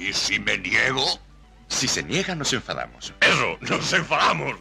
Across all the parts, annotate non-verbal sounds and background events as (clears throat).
¿Y si me niego? Si se niega, nos enfadamos. Eso, nos enfadamos.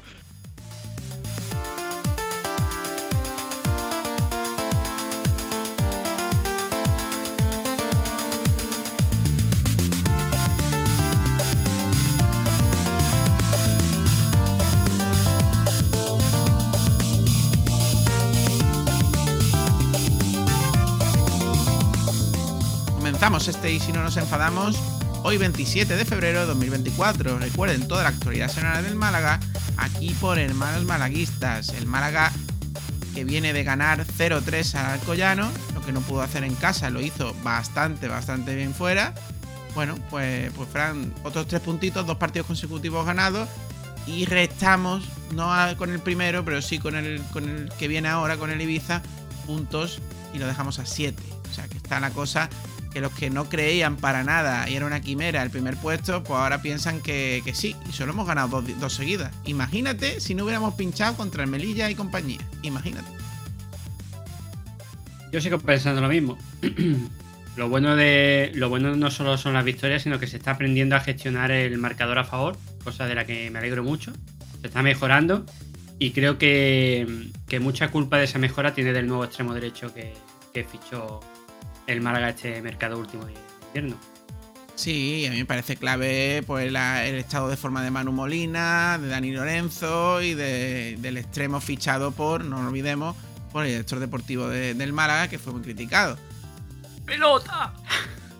Comenzamos este y si no nos enfadamos hoy 27 de febrero de 2024. Recuerden toda la actualidad semanal del Málaga aquí por Hermanos Malaguistas. El Málaga que viene de ganar 0-3 al Alcoyano, lo que no pudo hacer en casa lo hizo bastante, bastante bien fuera. Bueno, pues, pues Fran, otros tres puntitos, dos partidos consecutivos ganados y restamos, no con el primero, pero sí con el, con el que viene ahora, con el Ibiza, puntos y lo dejamos a 7. O sea que está la cosa que los que no creían para nada y era una quimera el primer puesto, pues ahora piensan que, que sí, y solo hemos ganado dos, dos seguidas. Imagínate si no hubiéramos pinchado contra el Melilla y compañía. Imagínate. Yo sigo pensando lo mismo. (clears throat) lo bueno de. Lo bueno no solo son las victorias, sino que se está aprendiendo a gestionar el marcador a favor, cosa de la que me alegro mucho. Se está mejorando. Y creo que, que mucha culpa de esa mejora tiene del nuevo extremo derecho que, que fichó el Málaga este mercado último de invierno. Sí, a mí me parece clave pues, la- el estado de forma de Manu Molina, de Dani Lorenzo y de- del extremo fichado por, no lo olvidemos, por el director deportivo de- del Málaga, que fue muy criticado. ¡Pelota!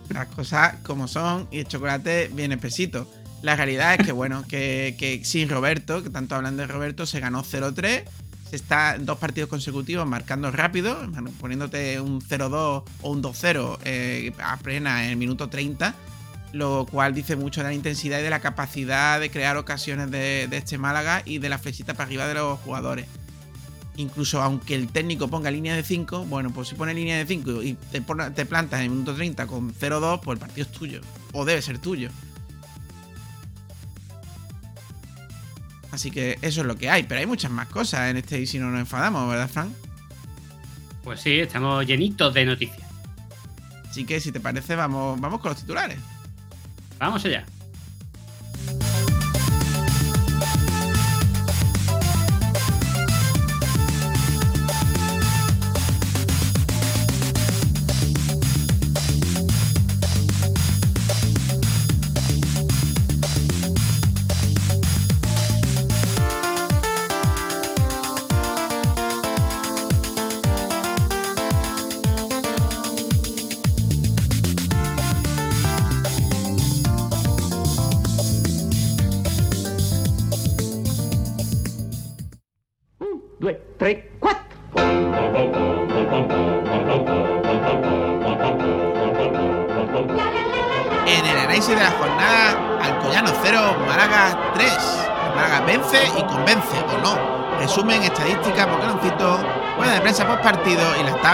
Las cosas como son y el chocolate bien espesito. La realidad es que, bueno, que, que sin Roberto, que tanto hablan de Roberto, se ganó 0-3. Se está dos partidos consecutivos marcando rápido, poniéndote un 0-2 o un 2-0 eh, a plena en el minuto 30. Lo cual dice mucho de la intensidad y de la capacidad de crear ocasiones de, este Málaga y de la flechita para arriba de los jugadores. Incluso aunque el técnico ponga línea de 5, bueno, pues si pone línea de 5 y te, te plantas en el minuto 30 con 0-2, pues el partido es tuyo. O debe ser tuyo. Así que eso es lo que hay. Pero hay muchas más cosas en este y si no nos enfadamos, ¿verdad, Frank? Pues sí, estamos llenitos de noticias. Así que si te parece, vamos, vamos con los titulares. Vamos allá.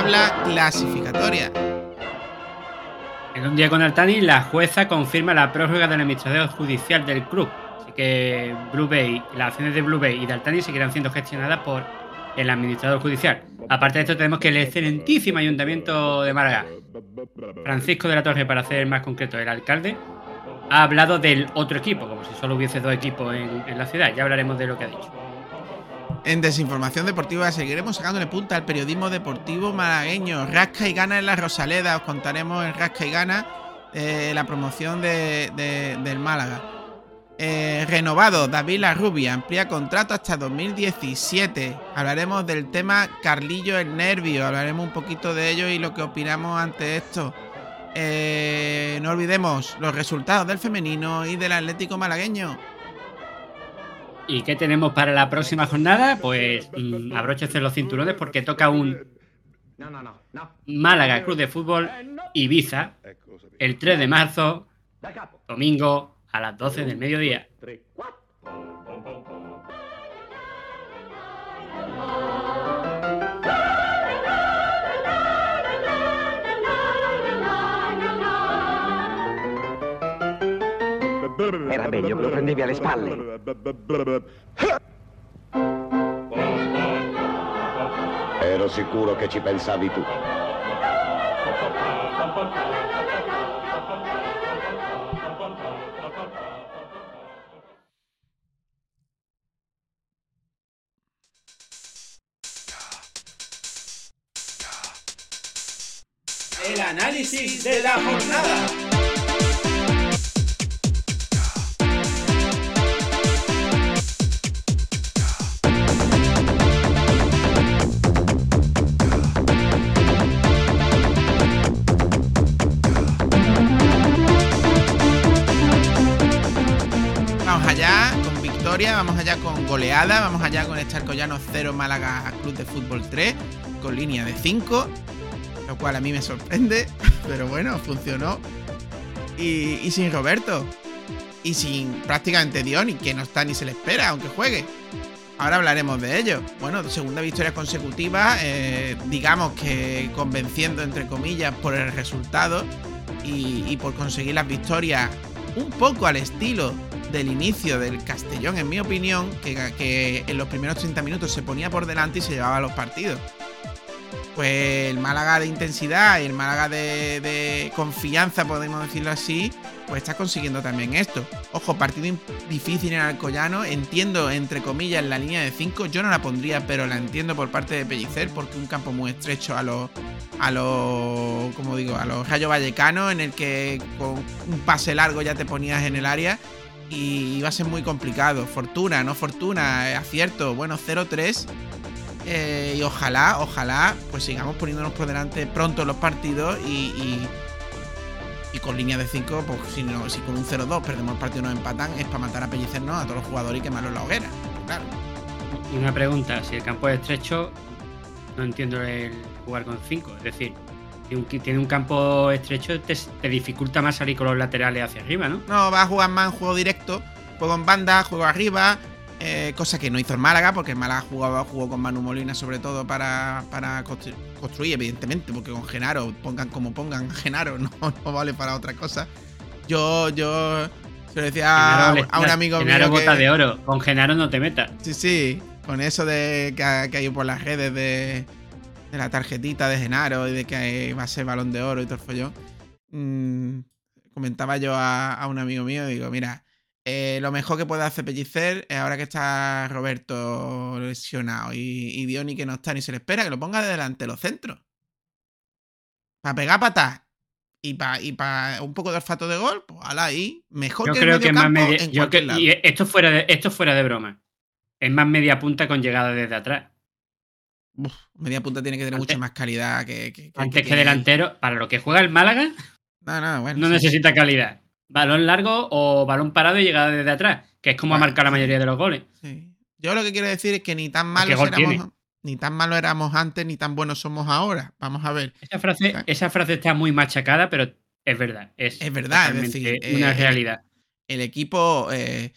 Tabla clasificatoria. En un día con Altani, la jueza confirma la prórroga del administrador judicial del club. Así que Blue Bay, las acciones de Blue Bay y de Altani seguirán siendo gestionadas por el administrador judicial. Aparte de esto, tenemos que el excelentísimo ayuntamiento de Málaga, Francisco de la Torre, para ser más concreto, el alcalde, ha hablado del otro equipo, como si solo hubiese dos equipos en, en la ciudad. Ya hablaremos de lo que ha dicho. En Desinformación Deportiva seguiremos sacándole punta al periodismo deportivo malagueño. Rasca y gana en la Rosaleda. Os contaremos en Rasca y gana eh, la promoción de- de- del Málaga. Eh, renovado, David La Rubia amplía contrato hasta 2017. Hablaremos del tema Carlillo el Nervio. Hablaremos un poquito de ello y lo que opinamos ante esto. Eh, no olvidemos los resultados del femenino y del Atlético malagueño. ¿Y qué tenemos para la próxima jornada? Pues mm, abróchense los cinturones porque toca un. Málaga Club de Fútbol Ibiza el 3 de marzo, capo. domingo a las 12 del mediodía. Era meglio che lo prendevi alle spalle. Ero sicuro che ci pensavi tu. El análisis de la jornada. Vamos allá con goleada, vamos allá con este Alcoyano 0 Málaga Club de Fútbol 3 con línea de 5 lo cual a mí me sorprende, (laughs) pero bueno, funcionó. Y, y sin Roberto, y sin prácticamente Dioni, que no está ni se le espera, aunque juegue. Ahora hablaremos de ello. Bueno, segunda victoria consecutiva, eh, digamos que convenciendo entre comillas por el resultado y, y por conseguir las victorias un poco al estilo del inicio del Castellón, en mi opinión, que, que en los primeros 30 minutos se ponía por delante y se llevaba los partidos pues el Málaga de intensidad y el Málaga de, confianza, podemos decirlo así, pues está consiguiendo también esto. Ojo, partido difícil en Alcoyano, entiendo entre comillas la línea de 5, yo no la pondría, pero la entiendo por parte de Pellicer, porque un campo muy estrecho a los, a los, como digo, a los Rayo Vallecano, en el que con un pase largo ya te ponías en el área y iba a ser muy complicado. Fortuna, no fortuna, acierto, bueno, 0-3 eh, y ojalá, ojalá, pues sigamos poniéndonos por delante pronto los partidos y, y, y con línea de 5, pues si, no, si con un 0-2 perdemos el partido y nos empatan, es para matar a pellicernos a todos los jugadores y quemarlos la hoguera. Claro. Y una pregunta, si el campo es estrecho, no entiendo el jugar con 5. Es decir, si un, tiene un campo estrecho, te, te, dificulta más salir con los laterales hacia arriba, ¿no? No, va a jugar más en juego directo, juego en banda, juego arriba, eh, cosa que no hizo el Málaga, porque el Málaga jugaba, jugó con Manu Molina sobre todo para, para constru construir, evidentemente, porque con Genaro, pongan como pongan (laughs) Genaro, no, no vale para otra cosa. Yo, yo se lo decía Genaro, a, un amigo Genaro mío. bota que, de oro, con Genaro no te metas. Sí, sí, con eso de que, que hay por las redes de, de, la tarjetita de Genaro y de que va a ser balón de oro y todo el follón. Mmm, comentaba yo a, a un amigo mío, digo, mira, eh, lo mejor que puede hacer Pellicer es ahora que está Roberto lesionado y, y que no está ni se le espera, que lo ponga de delante los centros. Para pegar patas y para y pa un poco de olfato de gol, pues ala ahí. Mejor yo que creo el que más media, en yo que, lado. y esto fuera de esto fuera de broma. Es más media punta con llegada desde atrás. Uf, media punta tiene que tener Antes- mucha más calidad que, Antes que, que- delantero, para lo que juega el Málaga, No, no, bueno. no sí. necesita calidad. Balón largo o balón parado y llegada desde atrás, que es como ha marcado la mayoría de los goles. Sí. Yo lo que quiero decir es que ni tan ¿Qué malos éramos, tiene? ni tan malos éramos antes, ni tan buenos somos ahora. Vamos a ver. Esa frase, esa frase está muy machacada, pero es verdad. Es, Es verdad, es decir, una eh, realidad. el equipo eh,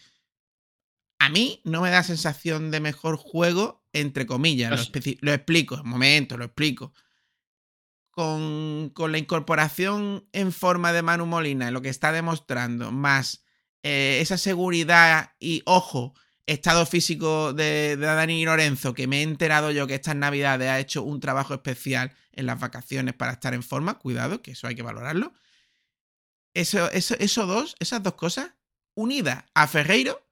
a mí no me da sensación de mejor juego, entre comillas. Lo, lo explico, un momento, lo explico. Con, la incorporación en forma de Manu Molina, lo que está demostrando, más eh, esa seguridad y, ojo, estado físico de, de Dani Lorenzo, que me he enterado yo que estas navidades ha hecho un trabajo especial en las vacaciones para estar en forma, cuidado, que eso hay que valorarlo. Eso, eso, eso dos, esas dos cosas, unidas a Ferreiro,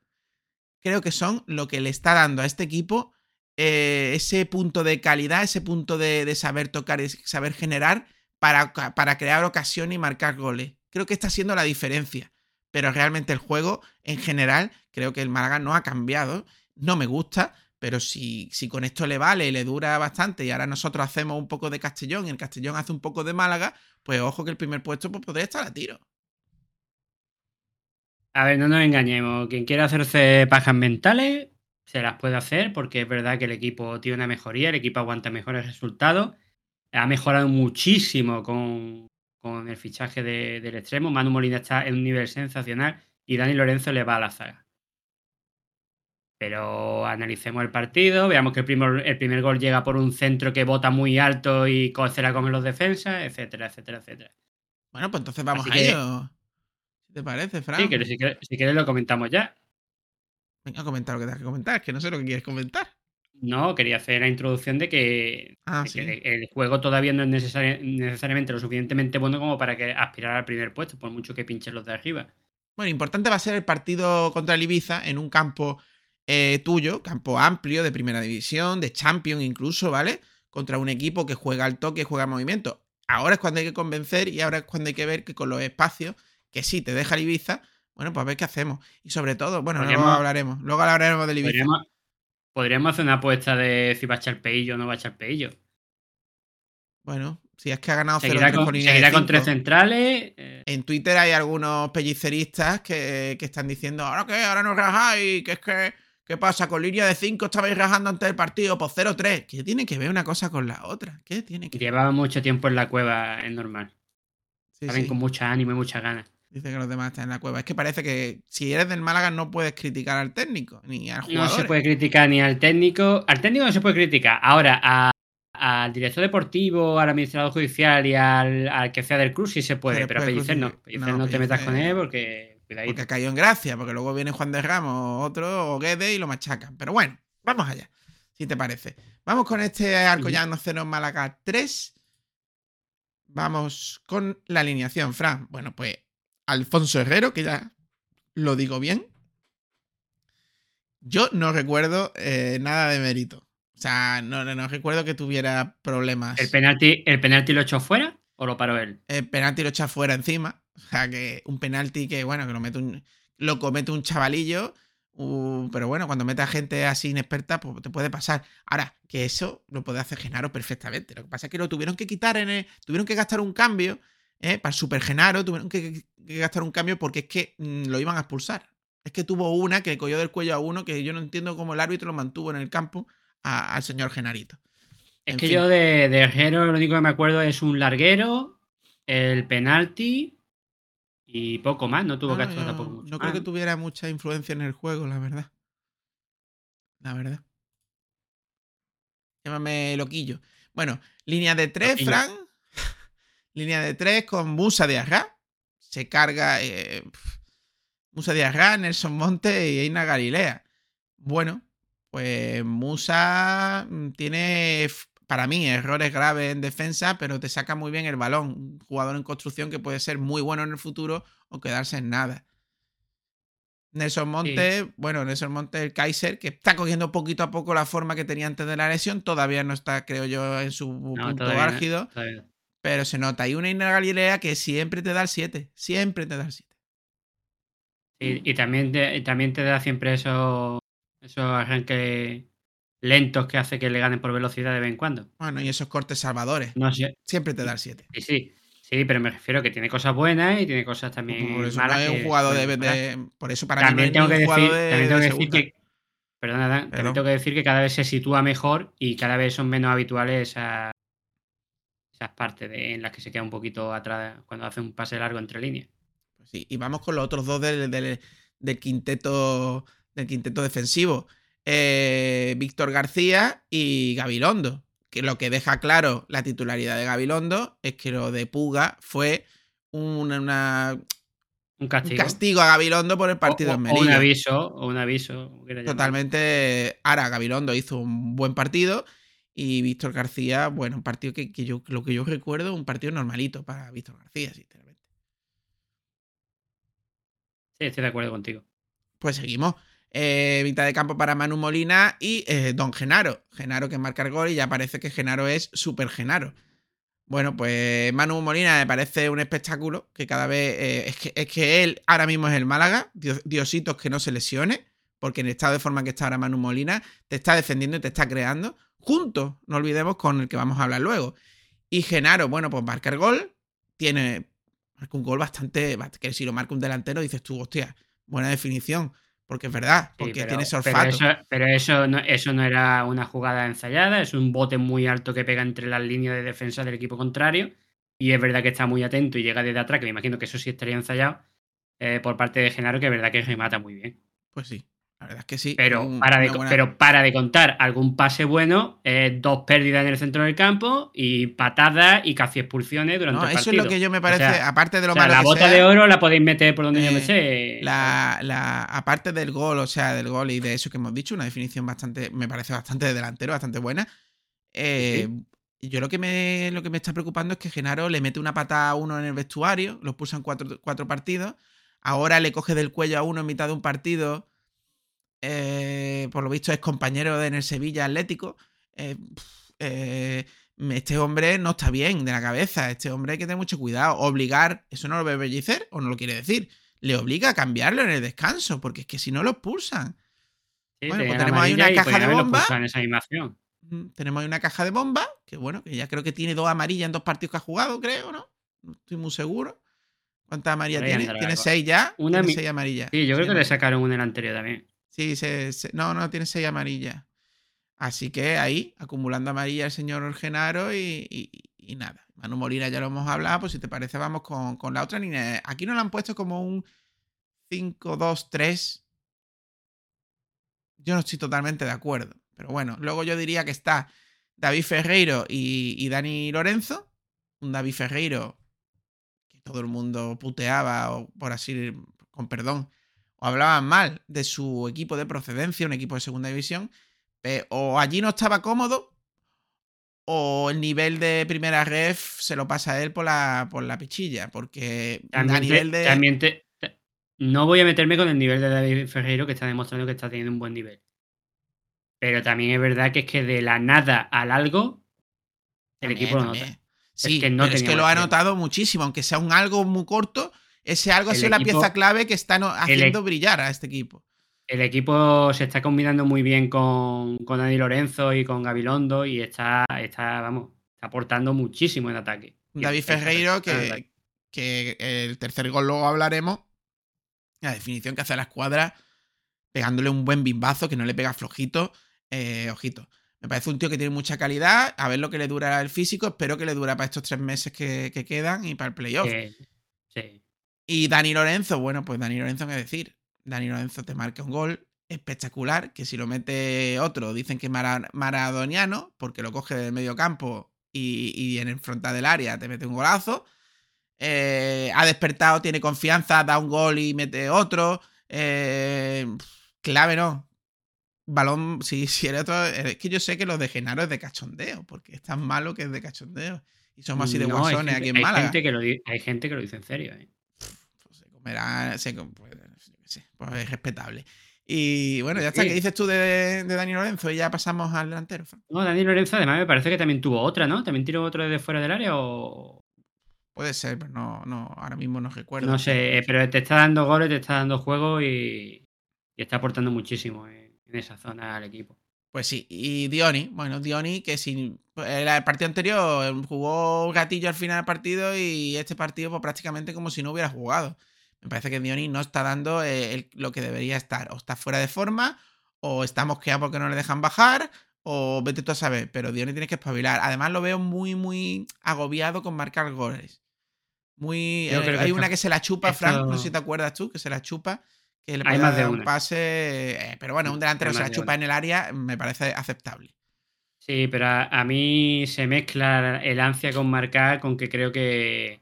creo que son lo que le está dando a este equipo eh, ese punto de calidad, ese punto de, saber tocar, de saber generar para, para crear ocasión y marcar goles. Creo que está siendo la diferencia. Pero realmente el juego, en general, creo que el Málaga no ha cambiado. No me gusta, pero si, si con esto le vale y le dura bastante y ahora nosotros hacemos un poco de Castellón y el Castellón hace un poco de Málaga, pues ojo que el primer puesto pues, podría estar a tiro. A ver, no nos engañemos. Quien quiera hacerse pajas mentales, se las puede hacer, porque es verdad que el equipo tiene una mejoría, el equipo aguanta mejores resultados. Ha mejorado muchísimo con, con el fichaje de- del extremo. Manu Molina está en un nivel sensacional y Dani Lorenzo le va a la zaga. Pero analicemos el partido, veamos que el primer, el primer gol llega por un centro que bota muy alto y se la comen los defensas, etcétera, etcétera, etcétera. Bueno, pues entonces vamos Así a que- ello. ¿Qué te parece, Fran? Sí, que si quieres, si quieres lo comentamos ya. Venga, comenta lo que tengas que comentar, es que no sé lo que quieres comentar. No, quería hacer la introducción de que, Ah, de sí. que el, juego todavía no es necesari- necesariamente lo suficientemente bueno como para que aspirar al primer puesto, por mucho que pinchen los de arriba. Bueno, importante va a ser el partido contra el Ibiza en un campo eh, tuyo, campo amplio de primera división, de Champions incluso, ¿vale? Contra un equipo que juega al toque, juega al movimiento. Ahora es cuando hay que convencer y ahora es cuando hay que ver que con los espacios, que sí te deja el Ibiza, bueno, pues a ver qué hacemos. Y sobre todo, bueno, luego hablaremos. Luego hablaremos del Ibiza. Podríamos, podríamos hacer una apuesta de si va a echar peillo o no va a echar peillo. Bueno, si es que ha ganado 0-3 Seguirá con, con seguirá con tres centrales. eh, En Twitter hay algunos pelliceristas que, que están diciendo, ¿ahora qué? ¿Ahora no rajáis? ¿Qué es que qué pasa? Con línea de 5 estabais rajando antes del partido por 0-3. ¿Qué tiene que ver una cosa con la otra? ¿Qué tiene que llevaba mucho tiempo en la cueva, es normal. Sí, Saben sí. con mucha ánimo y muchas ganas. Dice que los demás están en la cueva. Es que parece que si eres del Málaga no puedes criticar al técnico ni al No jugador. se puede criticar ni al técnico. Al técnico no se puede criticar. Ahora, a- al director deportivo, al administrador judicial y al, al que sea del club sí se puede. Pero Pero a Pellicer no. Cruz- Pellicer no, no, te metas con él porque. Cuidadito. Porque caído en gracia, porque luego viene Juan de Ramos, otro, o Guede y lo machacan. Pero bueno, vamos allá, si te parece. Vamos con este Alcoyano 0 Málaga 3. Vamos con la alineación, Fran. Bueno, pues Alfonso Herrero, que ya lo digo bien. Yo no recuerdo eh, nada de mérito. O sea, no, no, no recuerdo que tuviera problemas. ¿El penalti, ¿El penalti lo echó fuera o lo paró él? el penalti lo echa fuera encima. O sea, que un penalti que, bueno, que lo mete un, lo comete un chavalillo. uh, pero bueno, cuando mete a gente así inexperta, pues te puede pasar. Ahora, que eso lo puede hacer Genaro perfectamente. Lo que pasa es que lo tuvieron que quitar en el. Tuvieron que gastar un cambio. ¿Eh? Para Super Genaro tuvieron que, que gastar un cambio porque es que mm, lo iban a expulsar. Es que tuvo una que cogió del cuello a uno que yo no entiendo cómo el árbitro lo mantuvo en el campo a- al señor Genarito. Es En que fin. yo de, de Herrero lo único que me acuerdo es un larguero, el penalti y poco más. No tuvo No, que actuar tampoco mucho no creo que más. tuviera mucha influencia en el juego, la verdad. La verdad. Llámame loquillo. Bueno, línea de tres. Fran. Línea de tres con Musa de Arra. Se carga eh, Musa de Arra, Nelson Monte y Eina Galilea. Bueno, pues Musa mm, tiene, para mí, errores graves en defensa, pero te saca muy bien el balón. Un jugador en construcción que puede ser muy bueno en el futuro o quedarse en nada. Nelson Monte, bueno, Nelson Monte, el Kaiser, que está cogiendo poquito a poco la forma que tenía antes de la lesión, todavía no está, creo yo, en su No, punto álgido, no. Pero se nota. Y una Ina Galilea que siempre te da el 7, siempre te da el 7. Y, y también, te, y también te da siempre esos, esos arranques lentos que hace que le ganen por velocidad de vez en cuando. Bueno, y esos cortes salvadores, No sé. siempre te da el 7. Sí, sí. Sí, pero me refiero que tiene cosas buenas y tiene cosas también Por eso no malas. es un jugador de, Por eso para también mí tengo que decir, jugador de, también tengo de que decir que, perdona, Dan, Perdón. también tengo que decir que cada vez se sitúa mejor y cada vez son menos habituales esas, esas partes de- en las que se queda un poquito atrás cuando hace un pase largo entre líneas. Pues sí, y vamos con los otros dos del, del- del quinteto del quinteto defensivo. Eh, Víctor García y Gabilondo. Que lo que deja claro la titularidad de Gabilondo es que lo de Puga fue una- una- Un un castigo. castigo a Gabilondo por el partido o, en o un Melilla. aviso, o un aviso. Totalmente. Ahora, Gabilondo hizo un buen partido y Víctor García, bueno, un partido que, que yo, lo que yo recuerdo, un partido normalito para Víctor García, sinceramente. Sí, estoy de acuerdo contigo. Pues seguimos. Eh, mitad de campo para Manu Molina y eh, Don Genaro. Genaro que marca el gol y ya parece que Genaro es super Genaro. Bueno, pues Manu Molina me parece un espectáculo que cada vez. eh, es, que, es que él ahora mismo es el Málaga. Dios- Diositos que no se lesione. Porque en el estado de forma que está ahora Manu Molina, te está defendiendo y te está creando. Juntos, no olvidemos, con el que vamos a hablar luego. Y Genaro, bueno, pues marca el gol. Tiene. Marca un gol bastante. Que si lo marca un delantero, dices tú, hostia, buena definición. Porque es verdad, Sí, porque pero- tiene ese pero eso, pero eso no, eso no era una jugada ensayada, es un bote muy alto que pega entre las líneas de defensa del equipo contrario. Y es verdad que está muy atento y llega desde atrás, que me imagino que eso sí estaría ensayado eh, por parte de Genaro, que es verdad que remata muy bien. Pues sí, la verdad es que sí. Pero, Un- para, de, buena- pero para de contar algún pase bueno, eh, dos pérdidas en el centro del campo y patadas y casi expulsiones durante No, el eso partido. es lo que yo me parece, sea, aparte de lo O sea, malo la que bota sea, de oro la podéis meter por donde yo eh, me sé. La, la- aparte del gol, o sea, del gol y de eso que hemos dicho, una definición bastante, me parece bastante de delantero, bastante buena. Eh, Yo lo que, me, lo que me está preocupando es que Genaro le mete una patada a uno en el vestuario, lo expulsan cuatro, cuatro partidos. Ahora le coge del cuello a uno en mitad de un partido. Eh, por lo visto es compañero de en el Sevilla Atlético. Eh, eh, este hombre no está bien de la cabeza. Este hombre hay que tener mucho cuidado. Obligar, ¿eso no lo ve Bellicer o no lo quiere decir? Le obliga a cambiarlo en el descanso, porque es que si no lo expulsan. Sí, Bueno, pues tenemos ahí una caja de bomba. expulsado en esa animación. Mm, Tenemos ahí una caja de bomba, que bueno, que ya creo que tiene dos amarillas en dos partidos que ha jugado, creo, ¿no? No estoy muy seguro. ¿Cuántas amarillas tiene? Tiene seis ya. Una tiene seis amarillas. Sí, yo creo que le sacaron una en el anterior también. Sí, se- no, no, tiene seis amarillas. Así que ahí, acumulando amarillas el señor Genaro y, y- nada. Manu Molina ya lo hemos hablado, pues si te parece vamos con, con la otra línea. Aquí nos la han puesto como un 5-2-3. Yo no estoy totalmente de acuerdo. Pero bueno, luego yo diría que está David Ferreiro y, y Dani Lorenzo. Un David Ferreiro que todo el mundo puteaba, o por así, con perdón, o hablaban mal de su equipo de procedencia, un equipo de segunda división, o allí no estaba cómodo, o el nivel de primera ref se lo pasa a él por la, por la pichilla, porque a También, te- nivel de... también te- te- no voy a meterme con el nivel de David Ferreiro, que está demostrando que está teniendo un buen nivel. Pero también es verdad que es que de la nada al algo, el También, equipo lo también. nota. Sí, que no pero es que lo ha notado muchísimo, aunque sea un algo muy corto, ese algo ha sido la pieza clave que está no- el haciendo e- brillar a este equipo. El equipo se está combinando muy bien con, con Dani Lorenzo y con Gabilondo y está, está, vamos, está aportando muchísimo en ataque. David Ferreiro, que, que el tercer gol luego hablaremos. La definición que hace a la escuadra, pegándole un buen bimbazo, que no le pega flojito. Eh, ojito. Me parece un tío que tiene mucha calidad. A ver lo que le dura el físico. Espero que le dura para estos tres meses que, que quedan y para el playoff. que- sí. Y Dani Lorenzo, bueno, pues Dani Lorenzo, ¿qué decir? Dani Lorenzo te marca un gol espectacular, que si lo mete otro, dicen que es mara- maradoniano, porque lo coge del medio campo y, y en el frontal del área te mete un golazo. Eh, ha despertado, tiene confianza, da un gol y mete otro. Eh, clave no. Balón, si, si eres otro. Es que yo sé que lo de Genaro es de cachondeo, porque es tan malo que es de cachondeo. Y somos así de No, hay guasones gente- aquí en hay Málaga. Gente que lo, hay gente que lo dice en serio. ¿eh? Pues se com- pues, sé, pues es respetable. Y bueno, ya está. Sí. ¿Qué dices tú de, de Dani Lorenzo? Y ya pasamos al delantero. No, Dani Lorenzo además me parece que también tuvo otra, ¿no? ¿También tiró otro desde fuera del área o...? Puede ser, pero no, no, ahora mismo no recuerdo. No sé, eh, pero te está dando goles, te está dando juego y, y está aportando muchísimo en, en esa zona al equipo. Pues sí, y Dioni, bueno, Dioni, que sin el partido anterior jugó un gatillo al final del partido y este partido, pues prácticamente como si no hubiera jugado. Me parece que Dioni no está dando eh, el- lo que debería estar. O está fuera de forma, o está mosqueado porque no le dejan bajar, o vete tú a saber. Pero Dioni tiene que espabilar. Además, lo veo muy, muy agobiado con marcar goles. Muy. Eh, que hay esto- una que se la chupa, Frank, no sé esto- si te acuerdas tú, que se la chupa. Que le Hay más de un pase. eh, pero bueno, un delantero se la chupa en el área, me parece aceptable. Sí, pero a, a mí se mezcla el ansia con marcar con que creo que,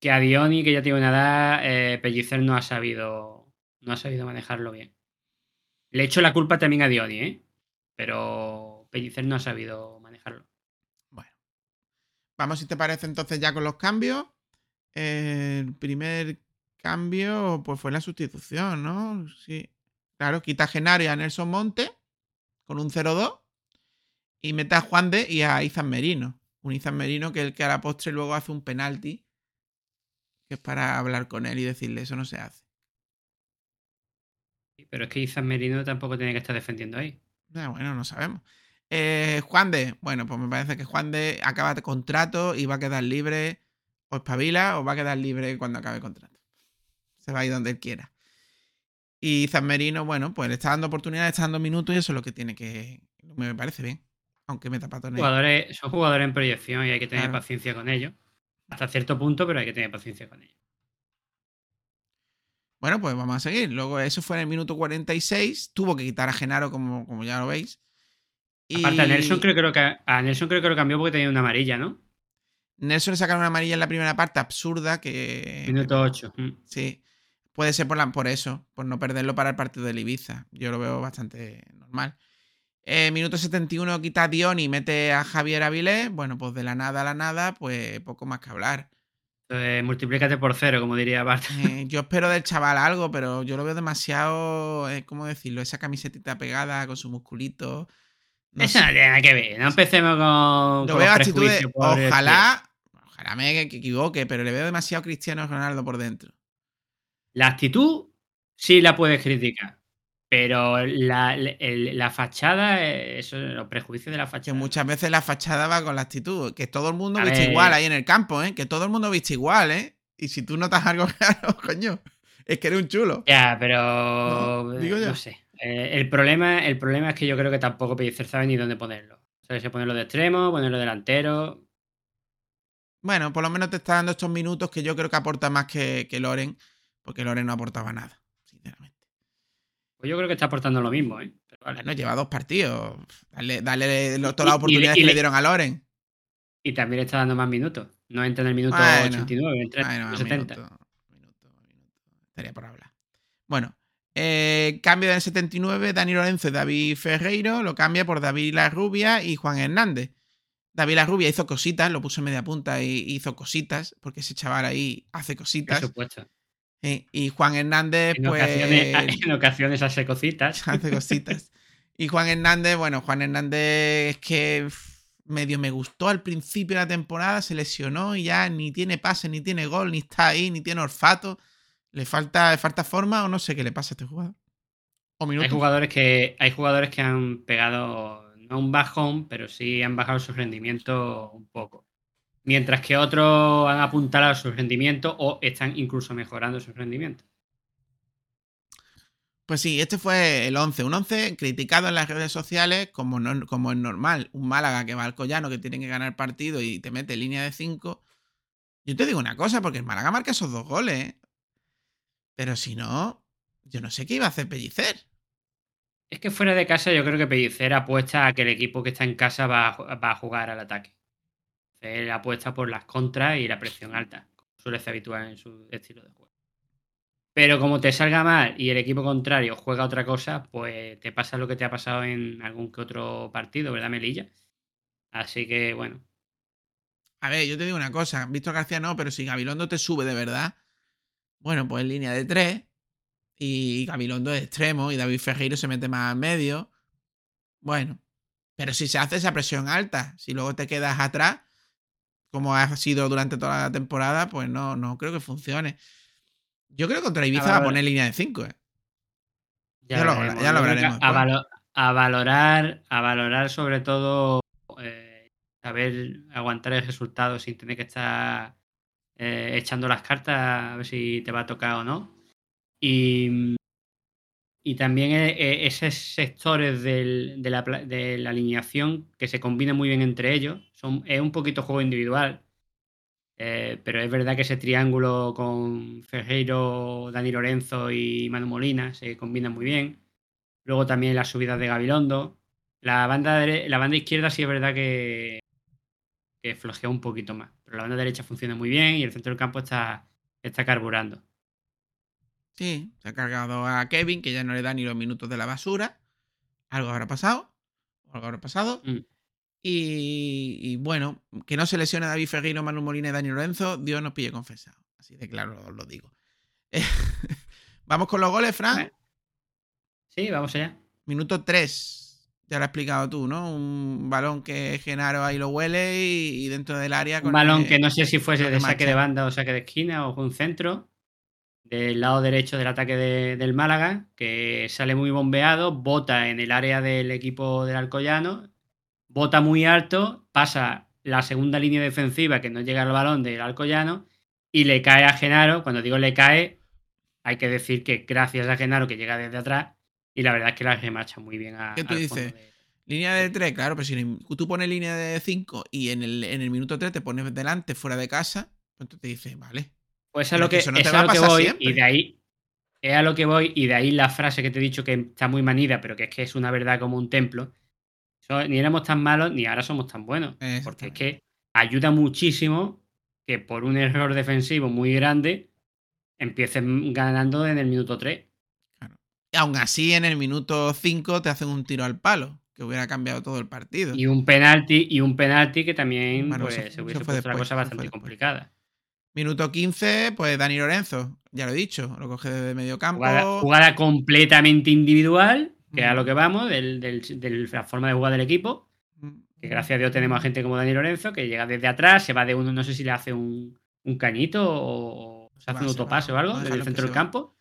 que a Dioni, que ya tiene una edad, eh, Pellicer no ha sabido no ha sabido manejarlo bien. Le echo la culpa también a Dioni, ¿eh? Pero Pellicer no ha sabido manejarlo. Bueno. Vamos, si te parece, entonces ya con los cambios. El primer cambio, pues fue la sustitución, ¿no? Sí. Claro, quita a Genaro y a Nelson Monte con un 0-2 y mete a Juan de y a Izan Merino. Un Izan Merino que el que a la postre luego hace un penalti que es para hablar con él y decirle eso no se hace. Pero es que Izan Merino tampoco tiene que estar defendiendo ahí. Ah, bueno, no sabemos. Eh, Juan de, bueno, pues me parece que Juan de acaba de contrato y va a quedar libre. O espabila o va a quedar libre cuando acabe el contrato. Se va a ir donde él quiera. Y San Merino, bueno, pues le está dando oportunidades, está dando minutos y eso es lo que tiene que. Me parece bien. Aunque meta patones. Jugadores, son jugadores en proyección y hay que tener Claro. paciencia con ellos. Hasta cierto punto, pero hay que tener paciencia con ellos. Bueno, pues vamos a seguir. Luego, eso fue en el minuto 46. Tuvo que quitar a Genaro, como, como ya lo veis. Y Aparte, a Nelson, creo, creo que, a Nelson creo que lo cambió porque tenía una amarilla, ¿no? Nelson le sacaron una amarilla en la primera parte, absurda, que. Minuto 8. Sí. Puede ser por, la- por eso, por no perderlo para el partido del Ibiza. Yo lo veo bastante normal. Eh, minuto 71 quita a Dion y mete a Javier Avilés. Bueno, pues de la nada a la nada, pues poco más que hablar. Es multiplícate por cero, como diría Bart. Eh, (laughs) yo espero del chaval algo, pero yo lo veo demasiado, eh, ¿cómo decirlo? Esa camisetita pegada con su musculito. No Eso sé. no tiene nada que ver. No empecemos con. Lo con veo actitudes. Ojalá, ojalá me equivoque, pero le veo demasiado Cristiano Ronaldo por dentro. La actitud sí la puedes criticar. Pero la, el- la fachada, eh, eso, los prejuicios de la Que fachada. muchas veces la fachada va con la actitud. Que todo el mundo A viste ver. igual ahí en el campo, ¿eh? Que todo el mundo viste igual, ¿eh? Y si tú notas algo (laughs) claro, coño, es que eres un chulo. Ya, pero. No, digo yo. No sé. Eh, el, problema, el problema es que yo creo que tampoco Pellicer sabe ni dónde ponerlo. O sea, si ponerlo de extremo, ponerlo delantero. Bueno, por lo menos te está dando estos minutos que yo creo que aporta más que, que Loren, porque Loren no aportaba nada. Pues yo creo que está aportando lo mismo, ¿eh? Pero vale. Bueno, lleva dos partidos. Dale, dale todas las oportunidades y que le dieron a Loren. Y también le está dando más minutos. No entra en el minuto Bueno. 89, entra en el Bueno, minuto 70. minuto, minuto, minuto. Estaría por hablar. Bueno, eh, cambio del 79, Dani Lorenzo y David Ferreiro lo cambia por David Larrubia y Juan Hernández. David Larrubia hizo cositas, lo puso en media punta y hizo cositas, porque ese chaval ahí hace Por cositas. supuesto. Eh, y Juan Hernández, En, (laughs) pues. ocasiones, en ocasiones hace cositas. (laughs) hace cositas. Y Juan Hernández, bueno, Juan Hernández es que medio me gustó al principio de la temporada, se lesionó y ya ni tiene pase, ni tiene gol, ni está ahí, ni tiene olfato. Le falta, le falta forma o no sé qué le pasa a este jugador. O Hay jugadores que hay jugadores que han pegado no un bajón, pero sí han bajado su rendimiento un poco. Mientras que otros han apuntalado su rendimiento o están incluso mejorando su rendimiento. Pues sí, este fue el 11. Un 11 criticado en las redes sociales como, no- como es normal. Un Málaga que va al Collano, que tiene que ganar partido y te mete línea de 5. Yo te digo una cosa, porque el Málaga marca esos dos goles. ¿eh? Pero si no, yo no sé qué iba a hacer Pellicer. Es que fuera de casa yo creo que Pellicer apuesta a que el equipo que está en casa a, va a jugar al ataque. Él apuesta por las contras y la presión alta, como suele ser habitual en su estilo de juego. Pero como te salga mal y el equipo contrario juega otra cosa, pues te pasa lo que te ha pasado en algún que otro partido, ¿verdad, Melilla? Así que bueno, A ver, yo te digo una cosa. Víctor García no, pero si Gabilondo te sube de verdad, bueno, pues en línea de 3. Y Gabilondo es extremo y David Ferreiro se mete más al medio. Bueno, pero si se hace esa presión alta, si luego te quedas atrás, como ha sido durante toda la temporada, pues no, no creo que funcione. Yo creo que contra Ibiza va a poner línea de 5. ¿eh? ya, Ya lo ya lo hablaremos valo- a valorar, a valorar sobre todo eh, saber aguantar el resultado sin tener que estar eh, echando las cartas a ver si te va a tocar o no. Y, y también eh, eh, esos sectores de, la, alineación que se combinan muy bien entre ellos. Son, es un poquito juego individual. eh, pero es verdad que ese triángulo con Ferreiro, Dani Lorenzo y Manu Molina se combina muy bien. Luego también las subidas de Gabilondo. La banda, la banda izquierda sí es verdad que, que flojea un poquito más. Pero la banda derecha funciona muy bien y el centro del campo está, está carburando. Sí, se ha cargado a Kevin, que ya no le da ni los minutos de la basura. Algo habrá pasado. Algo habrá pasado. Mm. Y, y bueno, que no se lesione David Ferreiro, Manu Molina y Dani Lorenzo, Dios nos pille confesado. Así de claro os lo digo. (laughs) Vamos con los goles, Fran. Sí, vamos allá. Minuto 3. Ya lo has explicado tú, ¿no? Un balón que Genaro ahí lo huele y, y dentro del área. Un con balón el- que no sé si fuese de saque de banda o saque de esquina o un centro. Del lado derecho del ataque de- del Málaga, que sale muy bombeado, bota en el área del equipo del Alcoyano, bota muy alto, pasa la segunda línea defensiva que no llega al balón del Alcoyano y le cae a Genaro. Cuando digo le cae, hay que decir que gracias a Genaro que llega desde atrás y la verdad es que la remacha muy bien a, ¿Qué tú dices? de- Línea de 3, claro, pero si tú pones línea de 5 y en el, en el minuto 3 te pones delante, fuera de casa, pues tú te dices, vale. Pues es a lo que, no es a lo que voy siempre. y de ahí es a lo que voy y de ahí la frase que te he dicho que está muy manida, pero que es que es una verdad como un templo. So- ni éramos tan malos ni ahora somos tan buenos, porque es que ayuda muchísimo que por un error defensivo muy grande empiecen ganando en el minuto 3. Y aún así, en el minuto 5 te hacen un tiro al palo, que hubiera cambiado todo el partido. Y un penalti y un penalti que también Bueno, pues, se hubiese puesto después, cosa eso fue bastante complicada. Minuto 15, pues Dani Lorenzo, ya lo he dicho, lo coge desde medio campo. Jugada, jugada completamente individual, que es a Mm. lo que vamos, de la forma de jugar del equipo. Que gracias a Dios tenemos a gente como Dani Lorenzo, que llega desde atrás, se va de uno, no sé si le hace un, un cañito o, o se hace Va, un autopase o algo, no, desde el centro del campo.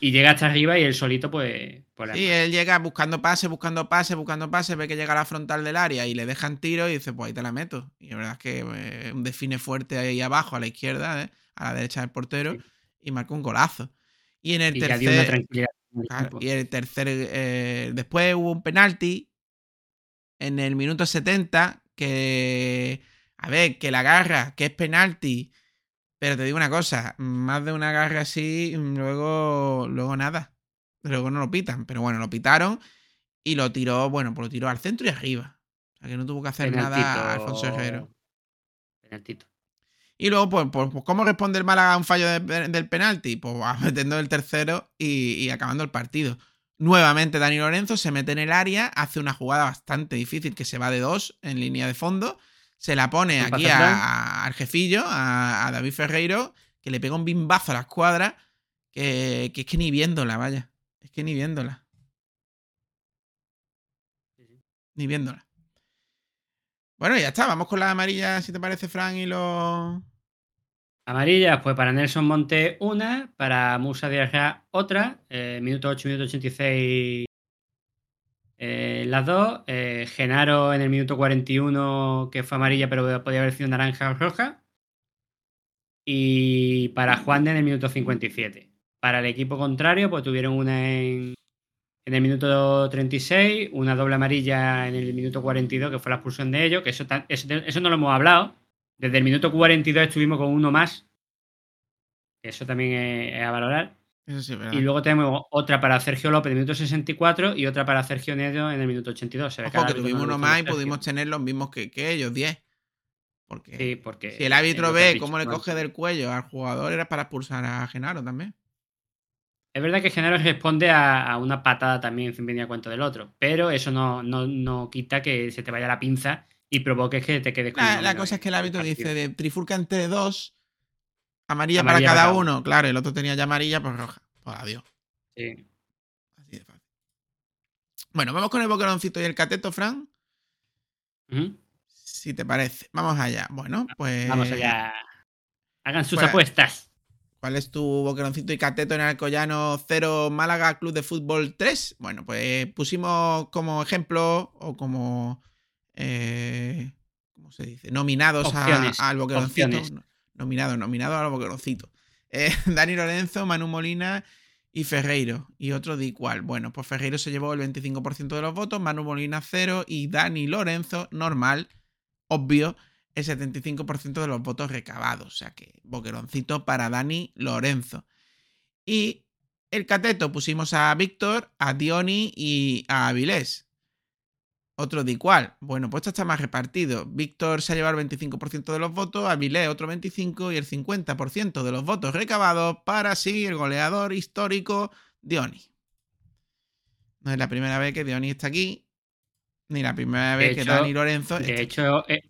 Y llega hasta arriba y él solito, pues. pues la- Sí, él llega buscando pase, buscando pase, buscando pase, ve que llega a la frontal del área y le dejan tiro y dice, pues ahí te la meto. Y la verdad es que eh, un define fuerte ahí abajo, a la izquierda, ¿eh? a la derecha del portero, Sí. y marcó un golazo. Y en el y tercer... tranquilidad. en el Claro, y el tercer. eh, después hubo un penalti en el minuto 70 que. A ver, que la agarra, que es penalti. Pero te digo una cosa: más de una agarra así, luego. Luego nada. Luego no lo pitan. Pero bueno, lo pitaron y lo tiró, bueno, pues lo tiró al centro y arriba. O sea que no tuvo que hacer nada. Alfonso Herrero. Penaltito. Y luego, pues, pues, pues, ¿cómo responde el Málaga a un fallo de- del penalti? Pues va metiendo el tercero y, y acabando el partido. Nuevamente Dani Lorenzo se mete en el área, hace una jugada bastante difícil que se va de dos en línea de fondo, se la pone aquí a- a- al jefillo, a, a David Ferreiro, que le pega un bimbazo a la escuadra, que, que es que ni viéndola, vaya. Es que ni viéndola. Ni viéndola. Bueno, ya está, vamos con la amarilla, si te parece, Fran, y los... Amarillas, pues para Nelson Monte una, para Musa Diarra otra, eh, minuto 8, minuto 86 eh, las dos, eh, Genaro en el minuto 41 que fue amarilla pero podía haber sido naranja o roja y para Juan de en el minuto 57. Para el equipo contrario pues tuvieron una en, en el minuto 36, una doble amarilla en el minuto 42 que fue la expulsión de ellos, que eso, eso, no lo hemos hablado. Desde el minuto 42 estuvimos con uno más. Eso también es a valorar. Eso sí, ¿verdad? Y luego tenemos otra para Sergio López en el minuto 64 y otra para Sergio Nedo en el minuto 82. Se ve Ojo, que tuvimos uno más y pudimos tener los mismos que, que ellos, 10. Porque Sí, porque. si el árbitro ve dicho cómo le coge del cuello al jugador, era para expulsar a Genaro también. Es verdad que Genaro responde a, a una patada también sin venir a cuenta del otro. Pero eso no, no, no quita que se te vaya la pinza y provoques que te quedes con La, la cosa es que el árbitro dice de trifurca entre dos, amarilla, Amarilla para cada para uno. Claro, el otro tenía ya amarilla, pues roja. Pues adiós. Sí. Así de fácil. Bueno, vamos con el boqueroncito y el cateto, Fran. Si te parece. Vamos allá. Bueno, pues. Vamos allá. Hagan sus Fuera. apuestas. ¿Cuál es tu boqueroncito y cateto en Alcoyano 0 Málaga Club de Fútbol 3? Bueno, pues pusimos como ejemplo o como. eh, ¿Cómo se dice? Nominados a- al boqueroncito. opciones. No, Nominados, nominados al boqueroncito. Eh, (laughs) Dani Lorenzo, Manu Molina y Ferreiro. Y otro de igual. Bueno, pues Ferreiro se llevó el 25% de los votos, Manu Molina 0 y Dani Lorenzo, normal, obvio, el 75% de los votos recabados. O sea que boqueroncito para Dani Lorenzo. Y el cateto pusimos a Víctor, a Dioni y a Avilés. Otro de igual. Bueno, pues esto está más repartido. Víctor se ha llevado el 25% de los votos, Avilés otro 25% y el 50% de los votos recabados para sí el goleador histórico Dioni. No es la primera vez que Dioni está aquí, ni la primera De vez que hecho- Dani Lorenzo De hecho, eh,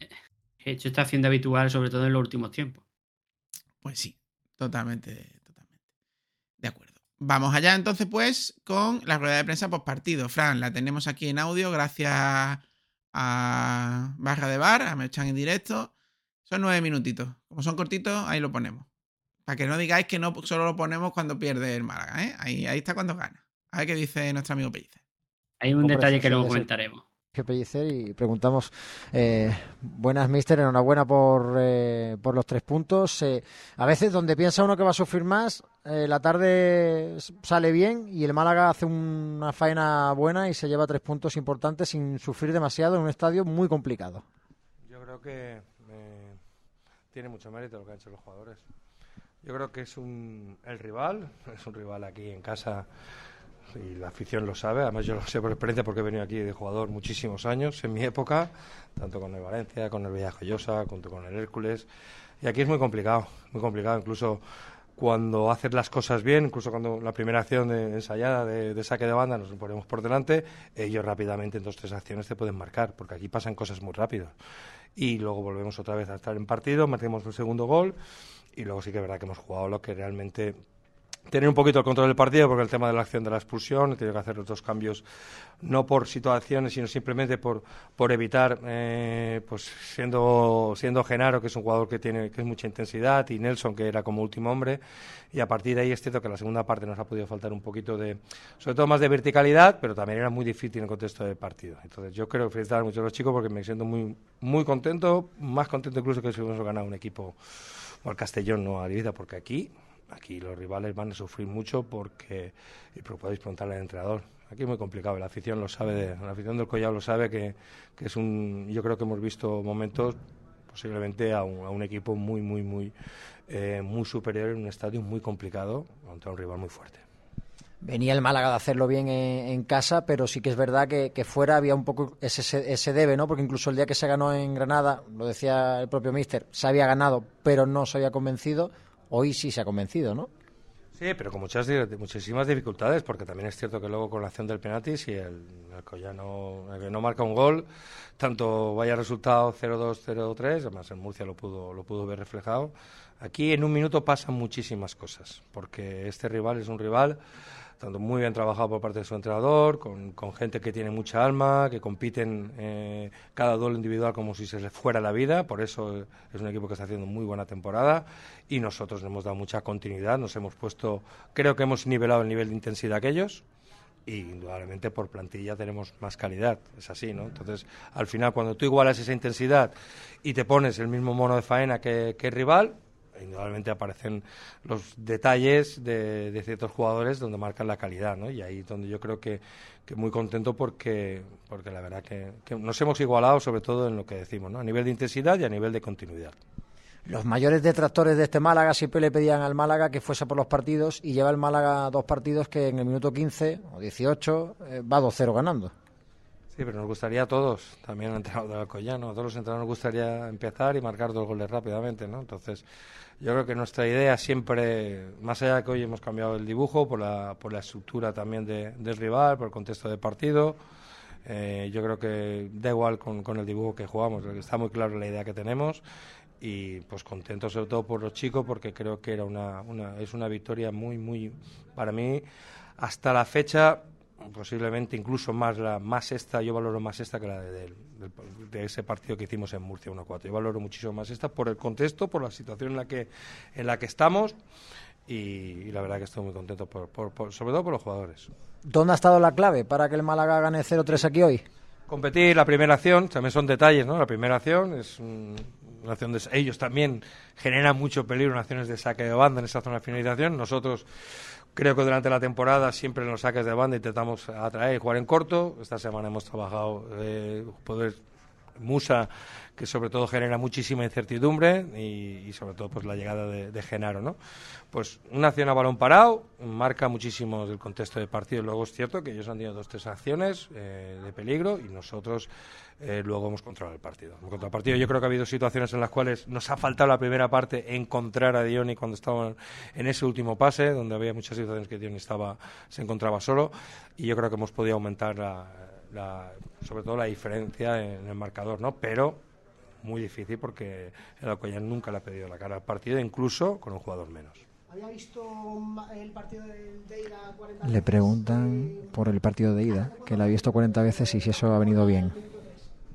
de hecho, está haciendo habitual, sobre todo en los últimos tiempos. Pues sí, totalmente. Vamos allá entonces pues con la rueda de prensa post partido. Fran, la tenemos aquí en audio gracias a Barra de Bar, a Merchan en directo. Son nueve minutitos. Como son cortitos, ahí lo ponemos. Para que no digáis que no solo lo ponemos cuando pierde el Málaga, ¿eh? Ahí, ahí está cuando gana. A ver qué dice nuestro amigo Pellicer. Hay un detalle que luego comentaremos. Que Pellicer y preguntamos, eh, buenas mister, enhorabuena por, eh, por los tres puntos. Eh, a veces donde piensa uno que va a sufrir más, eh, la tarde sale bien y el Málaga hace una faena buena y se lleva tres puntos importantes sin sufrir demasiado en un estadio muy complicado. Yo creo que eh, tiene mucho mérito lo que han hecho los jugadores. Yo creo que es un, el rival, es un rival aquí en casa y la afición lo sabe. Además, yo lo sé por experiencia porque he venido aquí de jugador muchísimos años en mi época, tanto con el Valencia, con el Villajoyosa, junto con el Hércules. Y aquí es muy complicado, muy complicado. Incluso cuando haces las cosas bien, incluso cuando la primera acción de, ensayada de, de saque de banda nos ponemos por delante, ellos rápidamente en dos tres acciones te pueden marcar, porque aquí pasan cosas muy rápido. Y luego volvemos otra vez a estar en partido, marcamos el segundo gol y luego sí que es verdad que hemos jugado lo que realmente tener un poquito el control del partido porque el tema de la acción de la expulsión he tenido que hacer otros cambios no por situaciones sino simplemente por, por evitar eh, pues siendo siendo Genaro que es un jugador que tiene que es mucha intensidad y Nelson que era como último hombre. Y a partir de ahí es cierto que la segunda parte nos ha podido faltar un poquito de sobre todo más de verticalidad pero también era muy difícil en el contexto del partido. Entonces yo creo felicitar mucho a los chicos porque me siento muy muy contento más contento incluso que si hubiésemos ganado un equipo o al Castellón no a Ibiza porque aquí Aquí los rivales van a sufrir mucho porque, y podéis preguntarle al entrenador, aquí es muy complicado, la afición lo sabe, la afición del Collado lo sabe que, es un, yo creo que hemos visto momentos posiblemente a un, a un equipo muy, muy, muy, eh, muy superior en un estadio muy complicado contra un rival muy fuerte. Venía el Málaga de hacerlo bien en, en casa, pero sí que es verdad que, que, fuera había un poco ese, ese debe, ¿no? Porque incluso el día que se ganó en Granada, lo decía el propio Mister, se había ganado, pero no se había convencido hoy sí se ha convencido, ¿no? Sí, pero con muchas muchísimas dificultades, porque también es cierto que luego con la acción del penalti, si el, el el que no marca un gol, tanto vaya resultado 0-2, 0-3, además en Murcia lo pudo, lo pudo ver reflejado. Aquí en un minuto pasan muchísimas cosas, porque este rival es un rival muy bien trabajado por parte de su entrenador, con, con gente que tiene mucha alma, que compiten eh, cada duelo individual como si se les fuera la vida, por eso es un equipo que está haciendo muy buena temporada. Y nosotros le hemos dado mucha continuidad, nos hemos puesto, creo que hemos nivelado el nivel de intensidad que ellos, y indudablemente por plantilla tenemos más calidad, es así, ¿no? Entonces, al final, cuando tú igualas esa intensidad y te pones el mismo mono de faena que, que el rival, indudablemente aparecen los detalles de, de, ciertos jugadores donde marcan la calidad, ¿no? Y ahí donde yo creo que, que muy contento porque, porque la verdad que, que, nos hemos igualado sobre todo en lo que decimos, ¿no? A nivel de intensidad y a nivel de continuidad. Los mayores detractores de este Málaga siempre le pedían al Málaga que fuese por los partidos y lleva el Málaga dos partidos que en el minuto 15 o 18 eh, va 2-0 ganando. Sí, pero nos gustaría a todos, también al entrenador de Alcoyano, a todos los entrenadores nos gustaría empezar y marcar dos goles rápidamente, ¿no? Entonces, yo creo que nuestra idea siempre, más allá de que hoy hemos cambiado el dibujo por la, por la estructura también de, del rival, por el contexto de partido, eh, yo creo que da igual con, con el dibujo que jugamos, está muy claro la idea que tenemos y pues contento sobre todo por los chicos porque creo que era una, una es una victoria muy, muy, para mí, hasta la fecha posiblemente incluso más la más esta, yo valoro más esta que la de, de, de ese partido que hicimos en Murcia 1-4. Yo valoro muchísimo más esta por el contexto, por la situación en la que, en la que estamos y, y la verdad que estoy muy contento, por, por, por, sobre todo por los jugadores. ¿Dónde ha estado la clave para que el Málaga gane 0-3 aquí hoy? Competir, la primera acción, también son detalles, ¿no? La primera acción es un, una acción de... Ellos también generan mucho peligro en acciones de saque de banda en esa zona de finalización. Nosotros Creo que durante la temporada siempre en los saques de banda intentamos atraer y jugar en corto. Esta semana hemos trabajado eh, poder Musa, que sobre todo genera muchísima incertidumbre y, sobre todo pues la llegada de, Genaro, ¿no? Pues una acción a balón parado marca muchísimo el contexto del partido. Luego es cierto que ellos han tenido dos tres acciones eh, de peligro y nosotros eh, luego hemos controlado el partido. En el partido yo creo que ha habido situaciones en las cuales nos ha faltado la primera parte encontrar a Dioni cuando estaba en ese último pase, donde había muchas situaciones que Dioni estaba se encontraba solo y yo creo que hemos podido aumentar la, la, sobre todo la diferencia en el marcador, ¿no? Pero muy difícil porque el Alcoyán nunca le ha pedido la cara al partido, incluso con un jugador menos. ¿Había visto el partido de, ida 40 Le preguntan por el partido de ida, que la ha visto 40 veces y si eso ha venido bien.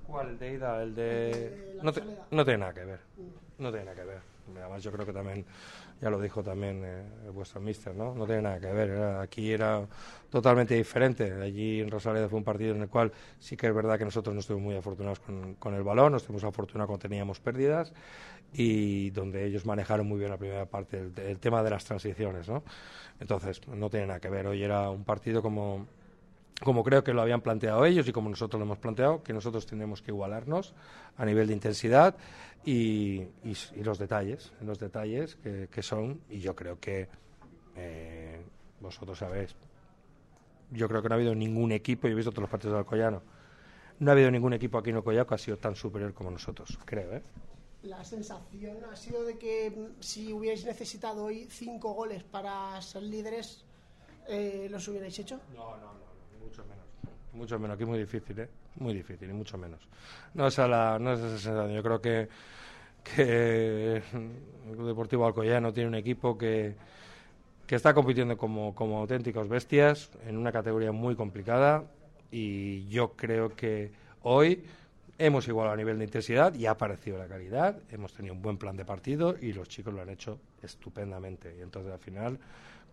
¿Cuál de ida? El de... No, te, no tiene nada que ver. No tiene nada que ver. Además yo creo que también ya lo dijo también eh, vuestro mister, ¿no? No tiene nada que ver. Aquí era totalmente diferente. Allí en Rosaleda fue un partido en el cual sí que es verdad que nosotros no estuvimos muy afortunados con, con el balón, no estuvimos afortunados cuando teníamos pérdidas y donde ellos manejaron muy bien la primera parte, el, el tema de las transiciones, ¿no? Entonces, no tiene nada que ver. Hoy era un partido como como creo que lo habían planteado ellos y como nosotros lo hemos planteado, que nosotros tenemos que igualarnos a nivel de intensidad y, y, y los detalles, los detalles que, que, son, y yo creo que eh, vosotros sabéis, yo creo que no ha habido ningún equipo, yo he visto todos los partidos del Alcoyano, no ha habido ningún equipo aquí en Alcoyano que ha sido tan superior como nosotros, creo, ¿eh? La sensación ha sido de que si hubierais necesitado hoy cinco goles para ser líderes, eh, ¿los hubierais hecho? No, no, no mucho menos. Mucho menos, aquí muy difícil, ¿eh? Muy difícil, y mucho menos. No es, a la, no es esa sensación. Yo creo que, que el Club Deportivo Alcoyano tiene un equipo que, que está compitiendo como, como auténticos bestias en una categoría muy complicada y yo creo que hoy hemos igualado a nivel de intensidad y ha aparecido la calidad, hemos tenido un buen plan de partido y los chicos lo han hecho estupendamente. Y entonces al final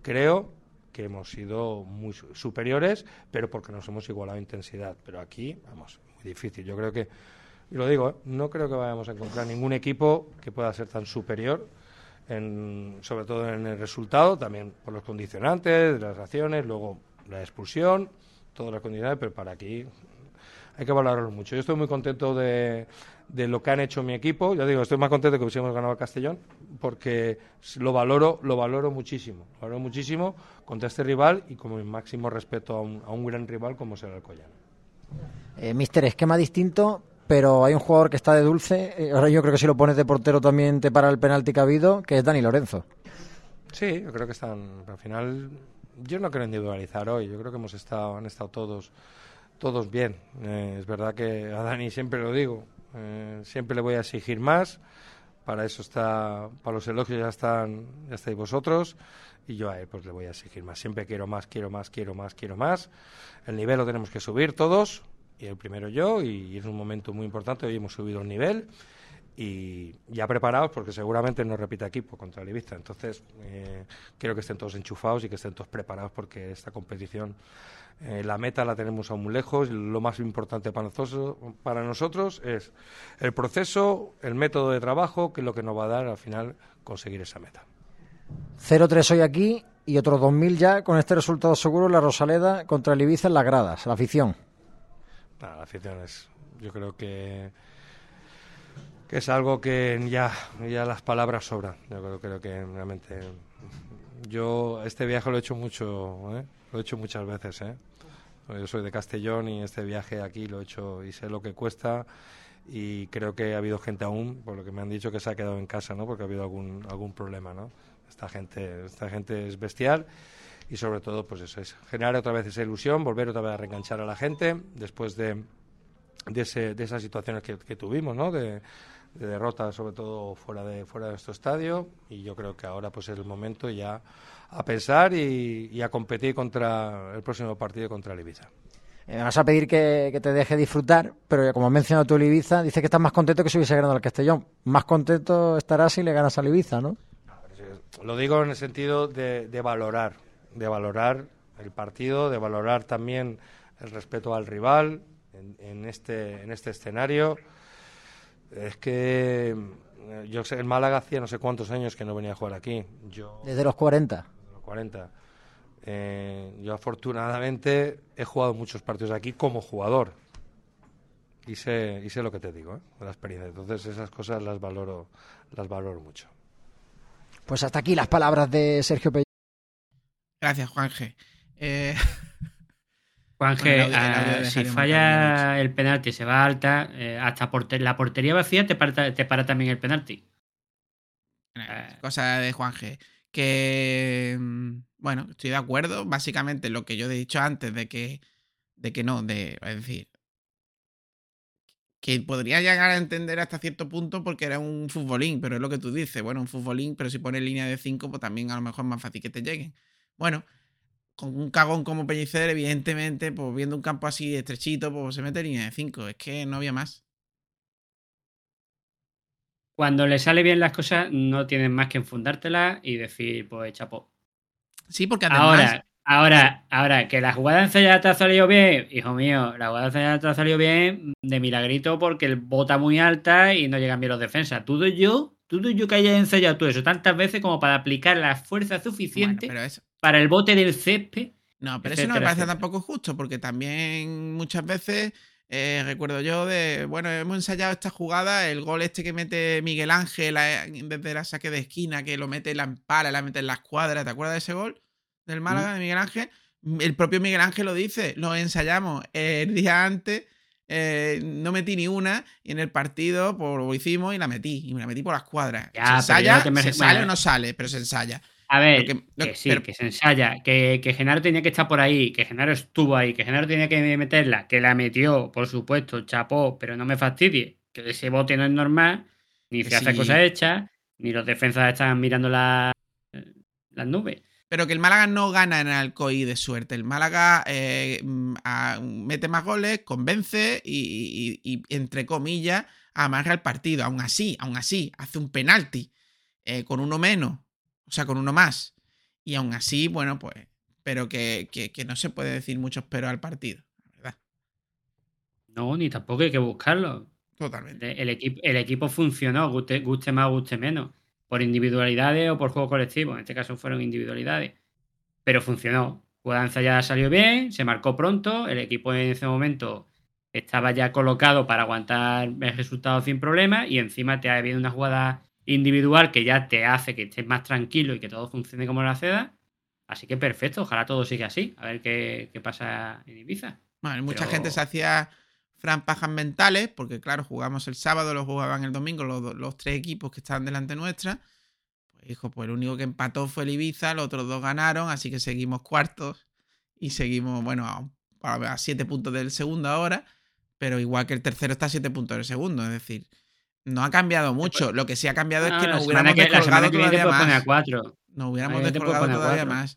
creo que hemos sido muy su- superiores, pero porque nos hemos igualado intensidad. Pero aquí, vamos, muy difícil. Yo creo que, y lo digo, ¿eh? no creo que vayamos a encontrar ningún equipo que pueda ser tan superior, en, sobre todo en el resultado, también por los condicionantes, las acciones, luego la expulsión, todas las condicionantes, pero para aquí hay que valorarlo mucho. Yo estoy muy contento de, de lo que han hecho mi equipo. Ya digo, estoy más contento que hubiésemos ganado a Castellón porque lo valoro, lo valoro muchísimo. Lo valoro muchísimo contra este rival y como mi máximo respeto a un, a un gran rival como será el Collano. Eh, mister, esquema distinto, pero hay un jugador que está de dulce. eh, ahora yo creo que si lo pones de portero también te para el penalti que ha habido, que es Dani Lorenzo. Sí, yo creo que están. Al final, yo no quiero individualizar hoy. Yo creo que hemos estado, han estado todos, todos bien. Eh, es verdad que a Dani siempre lo digo. eh, siempre le voy a exigir más. Para eso está, para los elogios ya están, ya estáis vosotros. Y yo a él pues le voy a exigir más. Siempre quiero más, quiero más, quiero más, quiero más. El nivel lo tenemos que subir todos. Y el primero yo. Y, es un momento muy importante. Hoy hemos subido el nivel y ya preparados porque seguramente no repite equipo contra el Ibiza. Entonces, eh, quiero que estén todos enchufados y que estén todos preparados porque esta competición, eh, la meta la tenemos aún muy lejos. Lo más importante para nosotros, para nosotros es el proceso, el método de trabajo, que es lo que nos va a dar al final conseguir esa meta. 0-3 hoy aquí y otros 2.000 ya con este resultado seguro la Rosaleda contra el Ibiza en las gradas, la afición. Nada, la afición es, yo creo que que es algo que ya, ya las palabras sobran. Yo creo, creo que realmente yo este viaje lo he hecho mucho, ¿eh? lo he hecho muchas veces. ¿eh? Yo soy de Castellón y este viaje aquí lo he hecho y sé lo que cuesta y creo que ha habido gente aún, por lo que me han dicho, que se ha quedado en casa, ¿no? Porque ha habido algún algún problema, ¿no? Esta gente, esta gente es bestial y sobre todo, pues eso es generar otra vez esa ilusión, volver otra vez a reenganchar a la gente después de de, ese, de esas situaciones que, que tuvimos, ¿no? De, de derrota, sobre todo fuera de fuera de nuestro estadio, y yo creo que ahora pues es el momento ya a pensar y, y a competir contra el próximo partido contra el Ibiza. Eh, Me vas a pedir que, que te deje disfrutar, pero como has mencionado tú el Ibiza, dices que estás más contento que si hubiese ganado al Castellón. Más contento estarás si le ganas al Ibiza, ¿no? Lo digo en el sentido de, de valorar, de valorar el partido, de valorar también el respeto al rival en, en este en este escenario. Es que eh, yo sé, en Málaga hacía no sé cuántos años que no venía a jugar aquí. Yo Desde los 40. los 40. Eh, yo afortunadamente he jugado muchos partidos aquí como jugador. Y sé, y sé lo que te digo, ¿eh? la experiencia. Entonces esas cosas las valoro, las valoro mucho. Pues hasta aquí las palabras de Sergio Pellicer. Gracias, Juanje. Eh, (laughs) Juanje, Bueno, ah, si falla el penalti, se va alta, eh, hasta porter- la portería vacía te para, te para también el penalti. Eh, cosa de Juanje. Que mm, bueno, estoy de acuerdo. Básicamente lo que yo he dicho antes de que, de que no, de es decir, que podría llegar a entender hasta cierto punto porque era un futbolín, pero es lo que tú dices, bueno, un futbolín, pero si pones línea de 5, pues también a lo mejor es más fácil que te lleguen. Bueno, con un cagón como Pellicer, evidentemente, pues viendo un campo así estrechito, pues se mete línea de 5. Es que no había más. Cuando le sale bien las cosas, no tienes más que enfundártelas y decir, pues chapó. Sí, porque además. Ahora, ahora, ahora, que la jugada ensayada te ha salido bien, hijo mío, la jugada ensayada te ha salido bien de milagrito porque el bota muy alta y no llegan bien los defensas. Todo yo, todo yo que haya ensayado todo eso tantas veces como para aplicar la fuerza suficiente eso. para el bote del césped. No, pero eso no me parece etcétera. tampoco justo, porque también muchas veces eh, recuerdo yo de, bueno, hemos ensayado esta jugada, el gol este que mete Miguel Ángel eh, desde la saque de esquina, que lo mete en la empala, la mete en la escuadra, ¿te acuerdas de ese gol del Málaga de Miguel Ángel? El propio Miguel Ángel lo dice, lo ensayamos el día antes, eh, no metí ni una, y en el partido pues, lo hicimos y la metí, y me la metí por la escuadra. Ya, se ensaya, no se sale o no sale, pero se ensaya. A ver, Lo que- lo- que sí, pero- que se ensaya, que, que Genaro tenía que estar por ahí, que Genaro estuvo ahí, que Genaro tenía que meterla, que la metió, por supuesto, chapó, pero no me fastidie, que ese bote no es normal. Ni se hace cosas hechas, ni los defensas están mirando la- las nubes. Pero que el Málaga no gana en Alcoy de suerte. El Málaga eh, mm, a- mete más goles, convence y, y- y, entre comillas, amarra el partido. Aún así, aún así, hace un penalti eh, con uno menos, o sea, con uno más. Y aún así, bueno, pues, pero que, que- que no se puede decir mucho pero al partido, la verdad. No, ni tampoco hay que buscarlo. Totalmente. El equipo, el equipo funcionó, guste, guste más, guste menos. Por individualidades o por juego colectivo. En este caso fueron individualidades. Pero funcionó. Judanza ya salió bien, se marcó pronto. El equipo en ese momento estaba ya colocado para aguantar el resultado sin problema. Y encima te ha habido una jugada individual que ya te hace que estés más tranquilo y que todo funcione como la seda. Así que perfecto, ojalá todo siga así. A ver qué, qué pasa en Ibiza. Bueno, mucha Pero- gente se hacía fran pajas mentales, porque claro, jugamos el sábado, lo jugaban el domingo los, tres equipos que estaban delante nuestra. Pues hijo, pues el único que empató fue el Ibiza, los otros dos ganaron, así que seguimos cuartos y seguimos, bueno, a, a- a siete puntos del segundo ahora, pero igual que el tercero está a siete puntos del segundo, es decir, no ha cambiado mucho. Lo que sí ha cambiado es que nos hubiéramos que- descolgado que todavía poner más. a cuatro. Nos hubiéramos descolgado todavía más.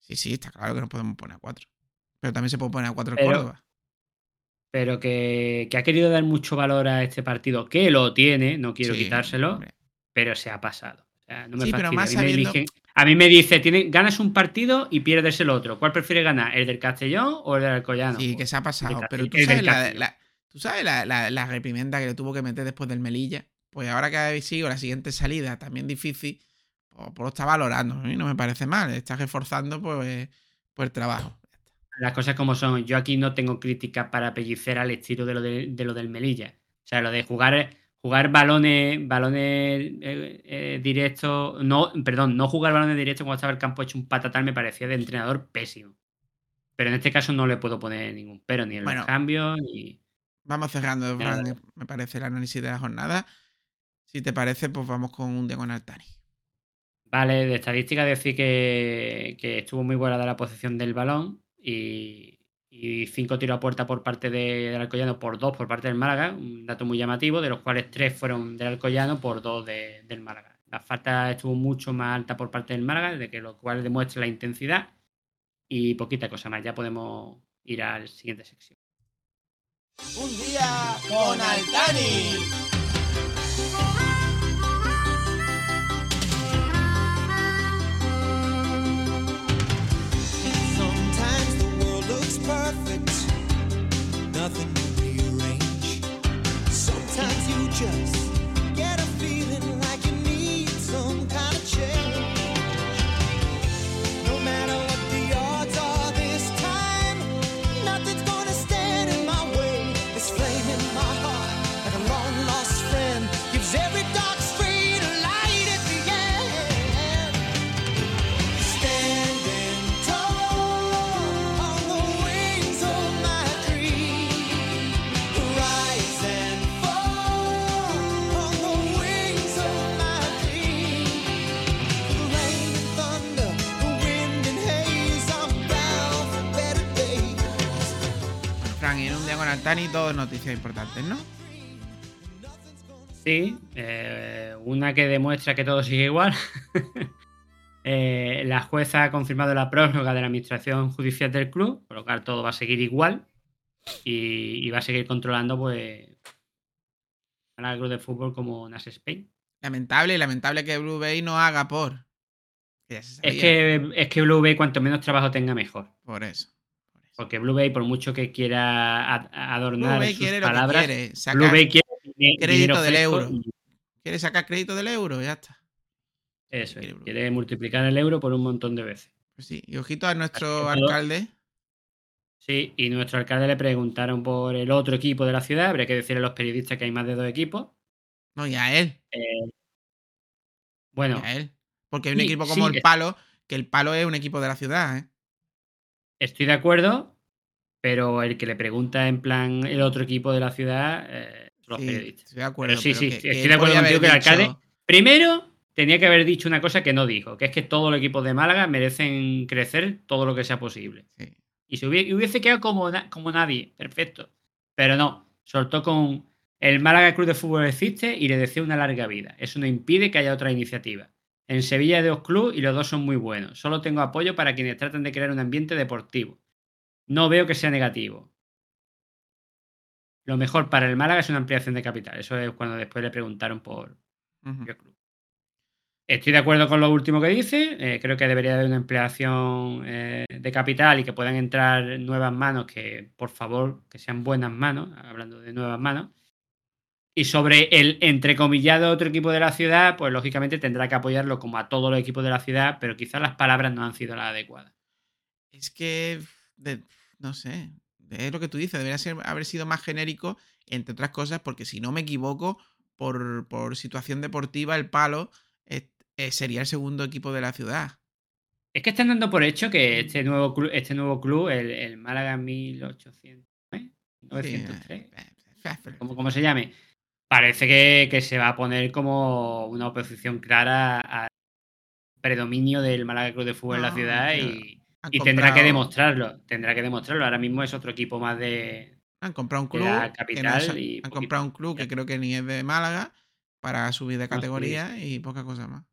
Sí, sí, está claro que nos podemos poner a cuatro. Pero también se puede poner a cuatro Pero- Córdoba. Pero que, que ha querido dar mucho valor a este partido, que lo tiene, no quiero Sí, quitárselo, hombre. pero se ha pasado. O sea, no me Sí, pero más a, mí me sabiendo- dije- a mí me dice, tiene, ganas un partido y pierdes el otro. ¿Cuál prefieres ganar? ¿El del Castellón o el del Alcoyano? Sí, que se ha pasado. el Pero tú sabes, la, la- tú sabes la, la- la reprimenda que le tuvo que meter después del Melilla. Pues ahora que sigo la siguiente salida, también difícil, pues, pues lo está valorando. A mí no me parece mal. Está reforzando pues, pues el trabajo. Las cosas como son. Yo aquí no tengo críticas para pellicer al estilo de lo, de, de lo del Melilla. O sea, lo de jugar, jugar balones, balones eh, eh, directos. No, perdón, no jugar balones directos cuando estaba el campo hecho un patatal me parecía de entrenador pésimo. Pero en este caso no le puedo poner ningún pero, ni en Bueno. los cambios, ni. Vamos cerrando, me parece, el análisis de la jornada. Si te parece, pues vamos con un diagonal Tani. Vale, de estadística decir que, que estuvo muy buena la posición del balón y, cinco tiros a puerta por parte de- del Alcoyano por dos por parte del Málaga, un dato muy llamativo, de los cuales tres fueron del Alcoyano por dos de- del Málaga. La falta estuvo mucho más alta por parte del Málaga, de que lo cual demuestra la intensidad y poquita cosa más. Ya podemos ir al siguiente sección. Un día con Altani. Just. Fran, y en un diagonal Tani, dos noticias importantes, ¿no? Sí, eh, una que demuestra que todo sigue igual. (laughs) Eh, la jueza ha confirmado la prórroga de la administración judicial del club, por lo cual todo va a seguir igual y, y va a seguir controlando pues al club de fútbol como Nas Spain. Lamentable, lamentable que Blue Bay no haga por. Es que, es que Blue Bay cuanto menos trabajo tenga mejor. Por eso. Porque Blue Bay, por mucho que quiera ad- adornar Blue Bay sus quiere palabras, quiere, Blue Bay quiere crédito del euro. y- Quiere sacar crédito del euro, ya está. Eso, Quiere es, quiere multiplicar el euro por un montón de veces. Pues sí. Y ojito a nuestro alcalde. Sí, y nuestro alcalde le preguntaron por el otro equipo de la ciudad. Habría que decirle a los periodistas que hay más de dos equipos. No, y a él. Eh, bueno, y a él. Porque hay un sí, equipo como sí, el Palo, que el Palo es un equipo de la ciudad, ¿eh? Estoy de acuerdo, pero el que le pregunta en plan el otro equipo de la ciudad eh, los Sí, periodistas. estoy de acuerdo. Pero sí, pero sí, que- estoy que de acuerdo contigo que el alcalde. Primero, tenía que haber dicho una cosa que no dijo, que es que todos los equipos de Málaga merecen crecer todo lo que sea posible. Sí. Y se hubiese, hubiese quedado como, na- como nadie, perfecto. Pero no, soltó con El Málaga Club de Fútbol existe y le deseo una larga vida. Eso no impide que haya otra iniciativa. En Sevilla hay dos clubes y los dos son muy buenos. Solo tengo apoyo para quienes tratan de crear un ambiente deportivo. No veo que sea negativo. Lo mejor para el Málaga es una ampliación de capital. Eso es cuando después le preguntaron por qué club. Estoy de acuerdo con lo último que dice. eh, creo que debería haber una ampliación eh, de capital y que puedan entrar nuevas manos, que por favor, que sean buenas manos, hablando de nuevas manos. Y sobre el entrecomillado otro equipo de la ciudad, pues lógicamente tendrá que apoyarlo como a todos los equipos de la ciudad, pero quizás las palabras no han sido las adecuadas. Es que, de- no sé, es lo que tú dices, debería ser, haber sido más genérico, entre otras cosas, porque si no me equivoco, por, por situación deportiva, el palo eh, sería el segundo equipo de la ciudad. Es que están dando por hecho que este nuevo club, este nuevo club el, el Málaga 1800, ¿eh? 903, como, como se llame, parece que, que se va a poner como una oposición clara al predominio del Málaga Club de Fútbol en la No, ciudad y, tendrá que demostrarlo. Tendrá que demostrarlo. Ahora mismo es otro equipo más de. Han comprado un club, que no capital es- y han comprado un club que creo que ni es de Málaga para subir de categoría y poca cosa más.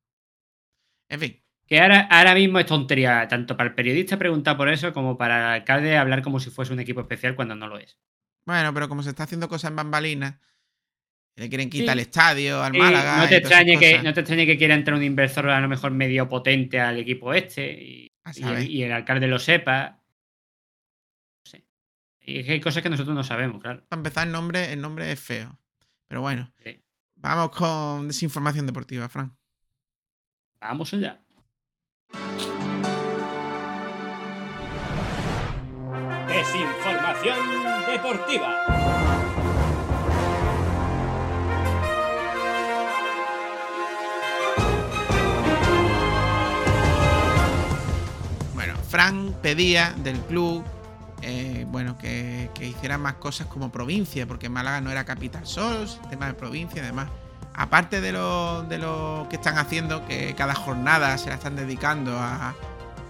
En fin, Que ahora, ahora mismo es tontería, tanto para el periodista preguntar por eso como para el alcalde hablar como si fuese un equipo especial cuando no lo es. bueno, pero como se está haciendo cosas en bambalinas, le quieren Sí. quitar el estadio al Sí, Málaga. no, te extrañe que, no te extrañe que quiera entrar un inversor a lo mejor medio potente al equipo este y, el, y el alcalde lo sepa. No sé. Y es que hay cosas que nosotros no sabemos, claro. Para empezar, el nombre, el nombre es feo. Pero bueno, Sí. vamos con desinformación deportiva, Fran. Vamos allá. Desinformación deportiva. Bueno, Fran pedía del club eh, bueno, que, que hicieran más cosas como provincia, porque Málaga no era capital solo, tema de provincia y demás. Aparte de lo, de lo que están haciendo, que cada jornada se la están dedicando a,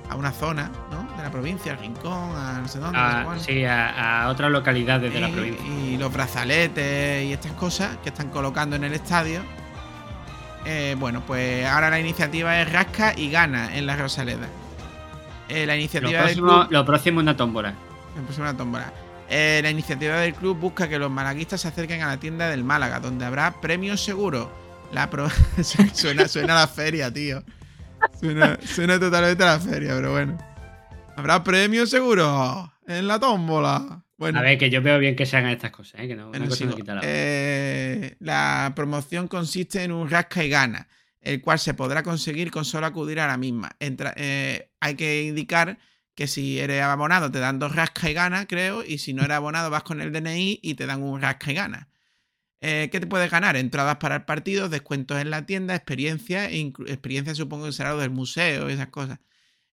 a una zona, ¿no? De la provincia, al rincón, a no sé dónde, no sé A, cuándo. sí, a, a otras localidades de la provincia. y los brazaletes y estas cosas que están colocando en el estadio. Eh, bueno, pues ahora la iniciativa es rasca y gana en la Rosaleda. Eh, la Lo iniciativa del próximo, club. lo próximo es una tómbola. Una. Eh, la iniciativa del club busca que los malaguistas se acerquen a la tienda del Málaga, donde habrá premios seguros. La pro- (laughs) suena, suena a la feria, tío. Suena, suena totalmente a la feria, pero bueno. Habrá premios seguros en la tómbola. Bueno, A ver, que yo veo bien que se hagan estas cosas, ¿eh? que no, una cosa no sigo. quita la. Eh, la promoción consiste en un rasca y gana, el cual se podrá conseguir con solo acudir a la misma. Entra- eh, hay que indicar que si eres abonado te dan dos rasca y gana, creo, y si no eres abonado vas con el DNI y te dan un rasca y gana. Eh, ¿Qué te puedes ganar? Entradas para el partido, descuentos en la tienda, experiencia, e experiencia supongo que será lo del museo y esas cosas.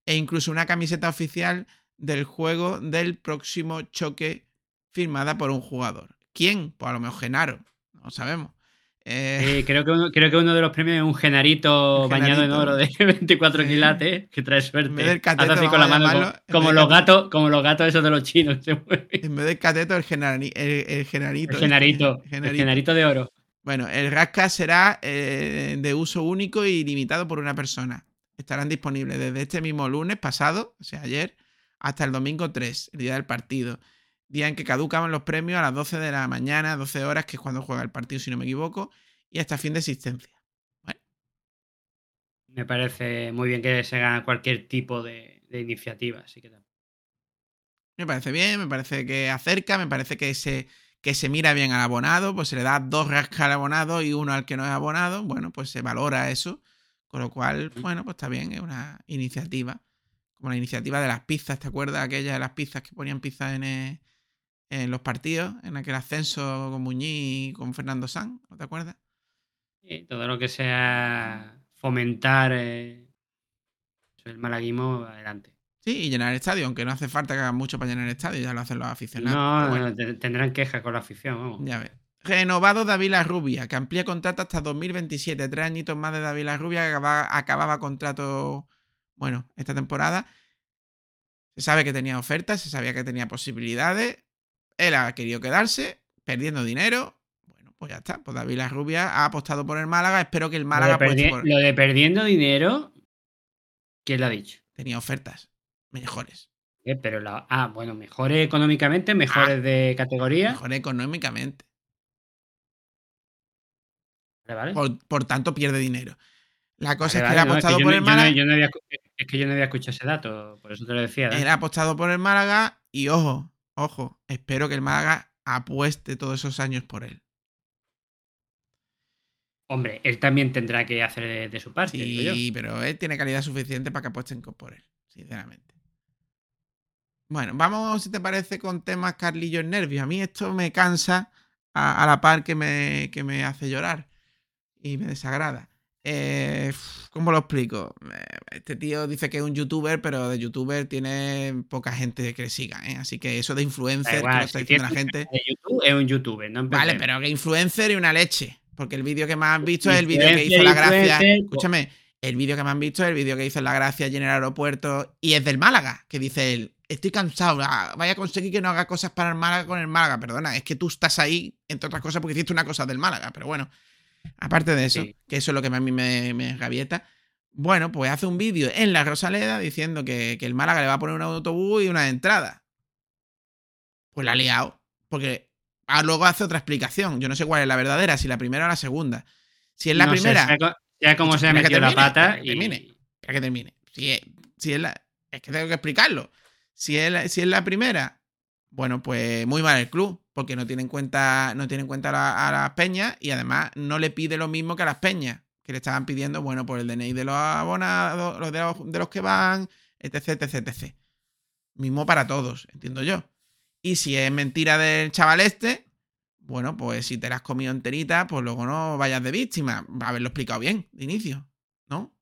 E incluso una camiseta oficial del juego del próximo choque firmada por un jugador. ¿Quién? Pues a lo mejor Genaro, no sabemos. Eh, Sí, creo, que uno, creo que uno de los premios es un genarito Un bañado en oro de (laughs) 24 Sí. quilates que trae suerte. Del cateto, así con la mano, llamarlo, como, los gatos, como los gatos esos de los chinos se (laughs) en vez del cateto, el, genari- el, el genarito. El genarito, el genarito de oro. Bueno, el rasca será eh, de uso único y limitado por una persona. Estarán disponibles desde este mismo lunes pasado, o sea, ayer, hasta el domingo 3, el día del partido. Día en que caducaban los premios a las 12 de la mañana, 12 horas, que es cuando juega el partido, si no me equivoco, y hasta fin de existencia. Me parece muy bien que se haga cualquier tipo de, de iniciativa. Así que Me parece bien, me parece que acerca, me parece que se, que se mira bien al abonado, pues se le da dos rascas al abonado y uno al que no es abonado, bueno, pues se valora eso, con lo cual, bueno, pues está bien, es una iniciativa, como la iniciativa de las pizzas, ¿te acuerdas? Aquella de las pizzas que ponían pizzas en, eh, en los partidos, en aquel ascenso con Muñiz y con Fernando Sanz, ¿no te acuerdas? sí, todo lo que sea fomentar eh, el malaguismo, adelante. Sí, y llenar el estadio, aunque no hace falta que hagan mucho para llenar el estadio, ya lo hacen los aficionados. No, bueno. no, te- tendrán quejas con la afición, vamos. Ya ves. Renovado David La Rubia, que amplía contrato hasta 2027. Tres añitos más de David La Rubia, que acababa, acababa contrato, bueno, esta temporada. Se sabe que tenía ofertas, se sabía que tenía posibilidades. Él ha querido quedarse, perdiendo dinero. Bueno, pues ya está. Pues David La Rubia ha apostado por el Málaga. Espero que el Lo Málaga de, apueste perdi- por- lo de perdiendo dinero, ¿quién lo ha dicho? Tenía ofertas mejores. Eh, pero la, ah, bueno, mejores económicamente, mejores de categoría. Mejor económicamente. Vale, vale. Por, por tanto, pierde dinero. La cosa Vale, es que él ha no, es que apostado por no- el yo no- Málaga. yo había es que yo no había escuchado ese dato, por eso te lo decía. ¿eh? Él ha apostado por el Málaga y ojo, ojo, espero que el Málaga apueste todos esos años por él. Hombre, él también tendrá que hacer de, de su parte. digo yo. Sí, pero él tiene calidad suficiente para que apuesten por él, sinceramente. Bueno, vamos, si te parece, con temas Carlillos nervios. A mí esto me cansa a, a la par que me, que me hace llorar y me desagrada. Eh, ¿Cómo lo explico? Eh, Este tío dice que es un youtuber, pero de youtuber tiene poca gente que le siga, ¿eh? Así que eso de influencer, que igual, lo está si diciendo la gente. de YouTube, es un youtuber, no Vale, pero que influencer y una leche. Porque el vídeo que más han visto es el vídeo que hizo la gracia. Escúchame, el vídeo que me han visto es el vídeo que hizo la gracia allí en el aeropuerto y es del Málaga, que dice él, estoy cansado, vaya a conseguir que no haga cosas para el Málaga con el Málaga. Perdona, es que tú estás ahí, entre otras cosas, porque hiciste una cosa del Málaga, pero bueno, aparte de eso, Sí. que eso es lo que a mí me, me gavieta. Bueno, pues hace un vídeo en la Rosaleda diciendo que, que el Málaga le va a poner un autobús y una entrada. Pues la ha liado. Porque luego hace otra explicación. Yo no sé cuál es la verdadera, si la primera o la segunda. Si es la No sé, primera. sea co- sea como se ha metido la pata espera que y- termine, que termine. Si es, si es la. Es que tengo que explicarlo. Si es, la, si es la primera, bueno, pues muy mal el club, porque no tiene en cuenta, no cuenta a, la- a las peñas y además no le pide lo mismo que a las peñas, que le estaban pidiendo, bueno, por el DNI de los abonados, los de los, de los que van, etc, etc, etc. Mismo para todos, entiendo yo. Y si es mentira del chaval este, bueno, pues si te la has comido enterita, pues luego no vayas de víctima. Haberlo explicado bien, de inicio, ¿no?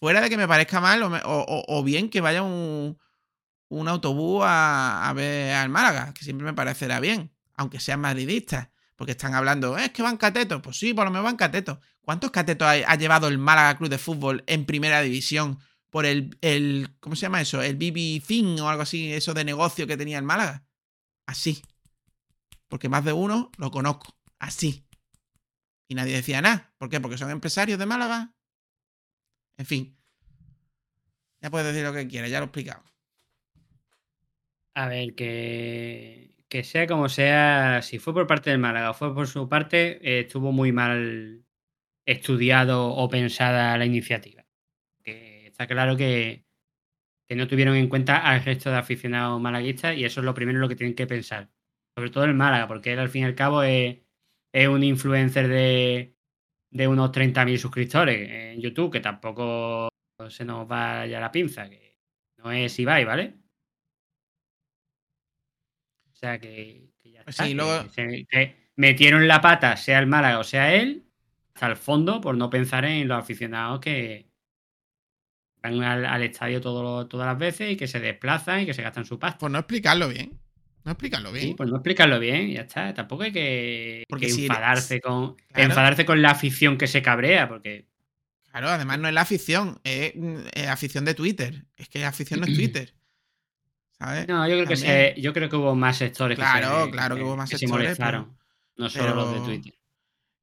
Fuera de que me parezca mal o bien que vaya un, un autobús a, a ver al Málaga, que siempre me parecerá bien, aunque sean madridistas, porque están hablando, "Eh, es que van catetos. Pues sí, por lo menos van catetos. ¿Cuántos catetos ha, llevado el Málaga Club de Fútbol en primera división por el, el ¿cómo se llama eso? El BB o algo así, eso de negocio que tenía el Málaga? Así. Porque más de uno lo conozco. Así. Y nadie decía nada. ¿Por qué? Porque son empresarios de Málaga. En fin. Ya puedes decir lo que quieras, ya lo he explicado. A ver, que, que sea como sea, si fue por parte del Málaga o fue por su parte, estuvo muy mal estudiado o pensada la iniciativa. Que está claro que, que no tuvieron en cuenta al resto de aficionados malaguistas y eso es lo primero lo que tienen que pensar. Sobre todo el Málaga, porque él al fin y al cabo es, es un influencer de, de unos 30.000 suscriptores en YouTube, que tampoco se nos va ya la pinza, que no es Ibai, ¿vale? O sea que, que ya está, sí, que luego- se- que metieron la pata, sea el Málaga o sea él, hasta el fondo por no pensar en los aficionados que van al, al estadio todo todas las veces y que se desplazan y que se gastan su pasta. Por no explicarlo bien. No explicarlo bien. Sí, pues no explicarlo bien, ya está. Tampoco hay que, Porque que si- enfadarse con Claro. enfadarse con la afición que se cabrea, porque Claro, además no es la afición, es, mm, es afición de Twitter. Es que afición no es (clears throat) Twitter. ¿Sabes? no, yo creo que se- yo creo que hubo más sectores Claro, que se, claro que hubo más se sectores, molestaron, no solo pero- los de Twitter.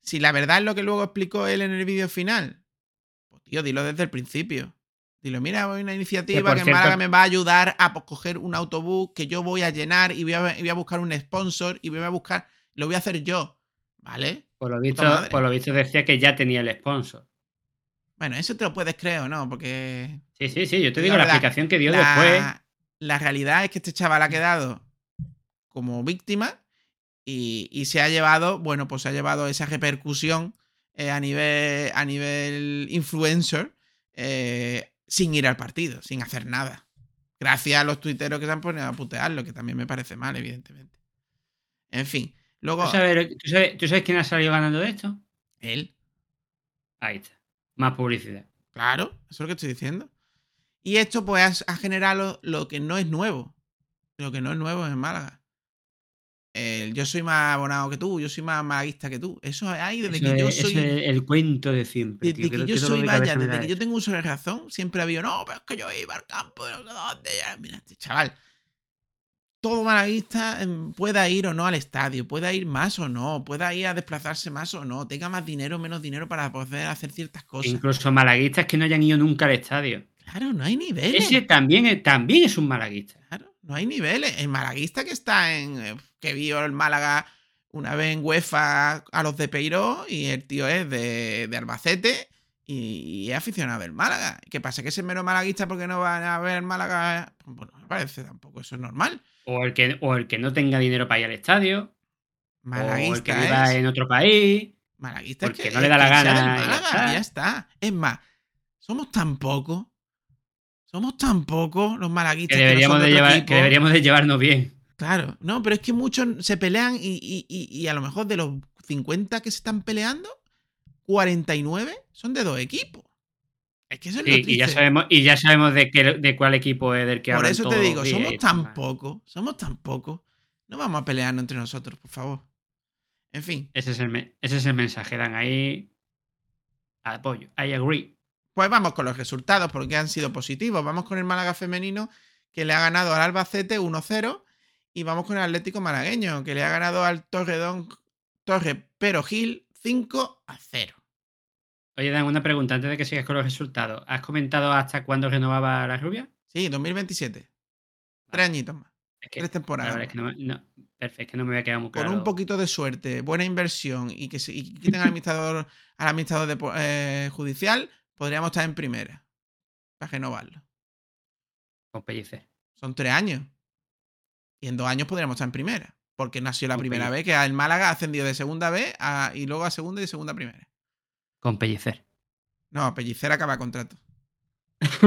Si la verdad es lo que luego explicó él en el vídeo final, pues tío, dilo desde el principio. Dilo, mira, voy a una iniciativa que en Málaga me va a ayudar a pues, coger un autobús que yo voy a llenar y voy a, y voy a buscar un sponsor y voy a buscar, lo voy a hacer yo. ¿Vale? Por lo visto, por lo visto decía que ya tenía el sponsor. Bueno, eso te lo puedes creer o no, porque Sí, sí, sí, yo te La digo la, explicación que dio la, después. La realidad es que este chaval ha quedado como víctima y, y se ha llevado, bueno, pues se ha llevado esa repercusión eh, a, nivel, a nivel influencer eh, sin ir al partido, sin hacer nada. Gracias a los tuiteros que se han ponido a putearlo, que también me parece mal, evidentemente. En fin, luego ¿Tú sabes, tú sabes- tú sabes quién ha salido ganando de esto? él, Ahí está. Más publicidad. Claro, eso es lo que estoy diciendo. Y esto pues ha, generado lo que no es nuevo. Lo que no es nuevo en Málaga. El yo soy más abonado que tú, yo soy más malaguista que tú. Eso hay desde Eso que yo soy. es el cuento de siempre. Desde tío, que yo soy, vaya, desde que yo tengo uso de razón, siempre ha habido, no, pero es que yo iba al campo, de no sé dónde, ya, mira, este chaval. todo malaguista em, pueda ir o no al estadio, pueda ir más o no, pueda ir a desplazarse más o no, tenga más dinero o menos dinero para poder hacer ciertas cosas. Incluso malaguistas que no hayan ido nunca al estadio. Claro, no hay niveles. Ese también es, también es un malaguista. Claro, no hay niveles. El malaguista que está en. eh, que vio el Málaga una vez en UEFA a los de Peiró y el tío es de, de Albacete y, y es aficionado del Málaga. ¿Qué pasa? ¿Que ese mero malaguista porque no van a ver el Málaga? Bueno, me parece tampoco, eso es normal. O el que, o el que no tenga dinero para ir al estadio. o el que Malaguista viva es. en otro país. Malaguista es porque que, no le da la gana Málaga, ya está. Es más, somos tan pocos. Somos tan pocos los malaguistas Que que no deberíamos, de llevar, que deberíamos de llevarnos bien. Claro, no, pero es que muchos se pelean y, y- y- y a lo mejor de los 50 que se están peleando, 49 son de dos equipos. Es que eso es lo Sí, y ya triste. sabemos, y ya sabemos de, qué, de cuál equipo es del que Por eso te digo, somos tan pocos, somos tan pocos. No vamos a pelearnos entre nosotros, por favor. En fin, Ese es el, ese es el mensaje, Dan. Ahí apoyo. I agree. Pues vamos con los resultados porque han sido positivos. Vamos con el Málaga femenino que le ha ganado al Albacete 1-0 y vamos con el Atlético malagueño que le ha ganado al Torredón Torre Pero Gil 5-0. Oye, Dan, una pregunta antes de que sigas con los resultados. ¿Has comentado hasta cuándo renovaba la rubia? Sí, 2027. Tres añitos más. Es que, Tres temporadas. Es que no, me- no, perfecto, que no me había quedado muy Con claro. un poquito de suerte, buena inversión y que, se, y quiten al (laughs) administrador, al administrador de eh, judicial, podríamos estar en primera. Para renovarlo. Con pellicer. Son tres años. Y en dos años podríamos estar en primera. Porque no ha sido la Con primera pellicer. vez que el Málaga ha ascendido de segunda B a- y luego a segunda y de segunda a primera. Con pellicer. No, Pellicer acaba contrato. (laughs)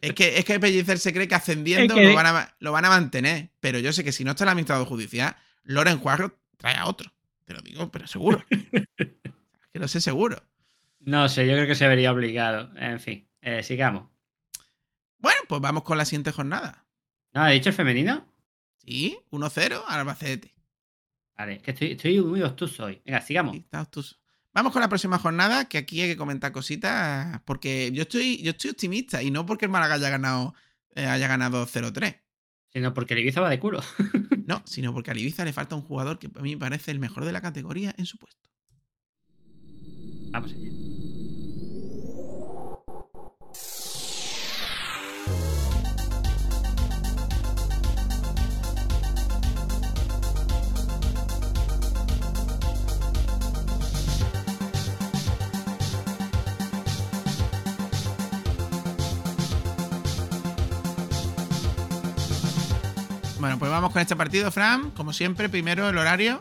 es, que, es que Pellicer se cree que ascendiendo Es que- Lo, van a, lo van a mantener. Pero yo sé que si no está el administrador judicial, Loren Juarro trae a otro. Te lo digo, pero seguro. (laughs) que lo sé seguro. No sé, yo creo que se vería obligado. En fin, eh, sigamos. Bueno, pues vamos con la siguiente jornada. ¿No ha dicho el femenino? Sí, 1-0 al Albacete. Vale, es que estoy, estoy muy obtuso hoy. Venga, sigamos. Sí, está obtuso. Vamos con la próxima jornada, que aquí hay que comentar cositas, porque yo estoy, yo estoy optimista, y no porque el Málaga haya ganado, eh, haya ganado 0-3. Sino porque el Ibiza va de culo. (laughs) No, sino porque a Ibiza le falta un jugador que a mí me parece el mejor de la categoría en su puesto. Vamos allá. Bueno, pues vamos con este partido, Fran. Como siempre, primero el horario.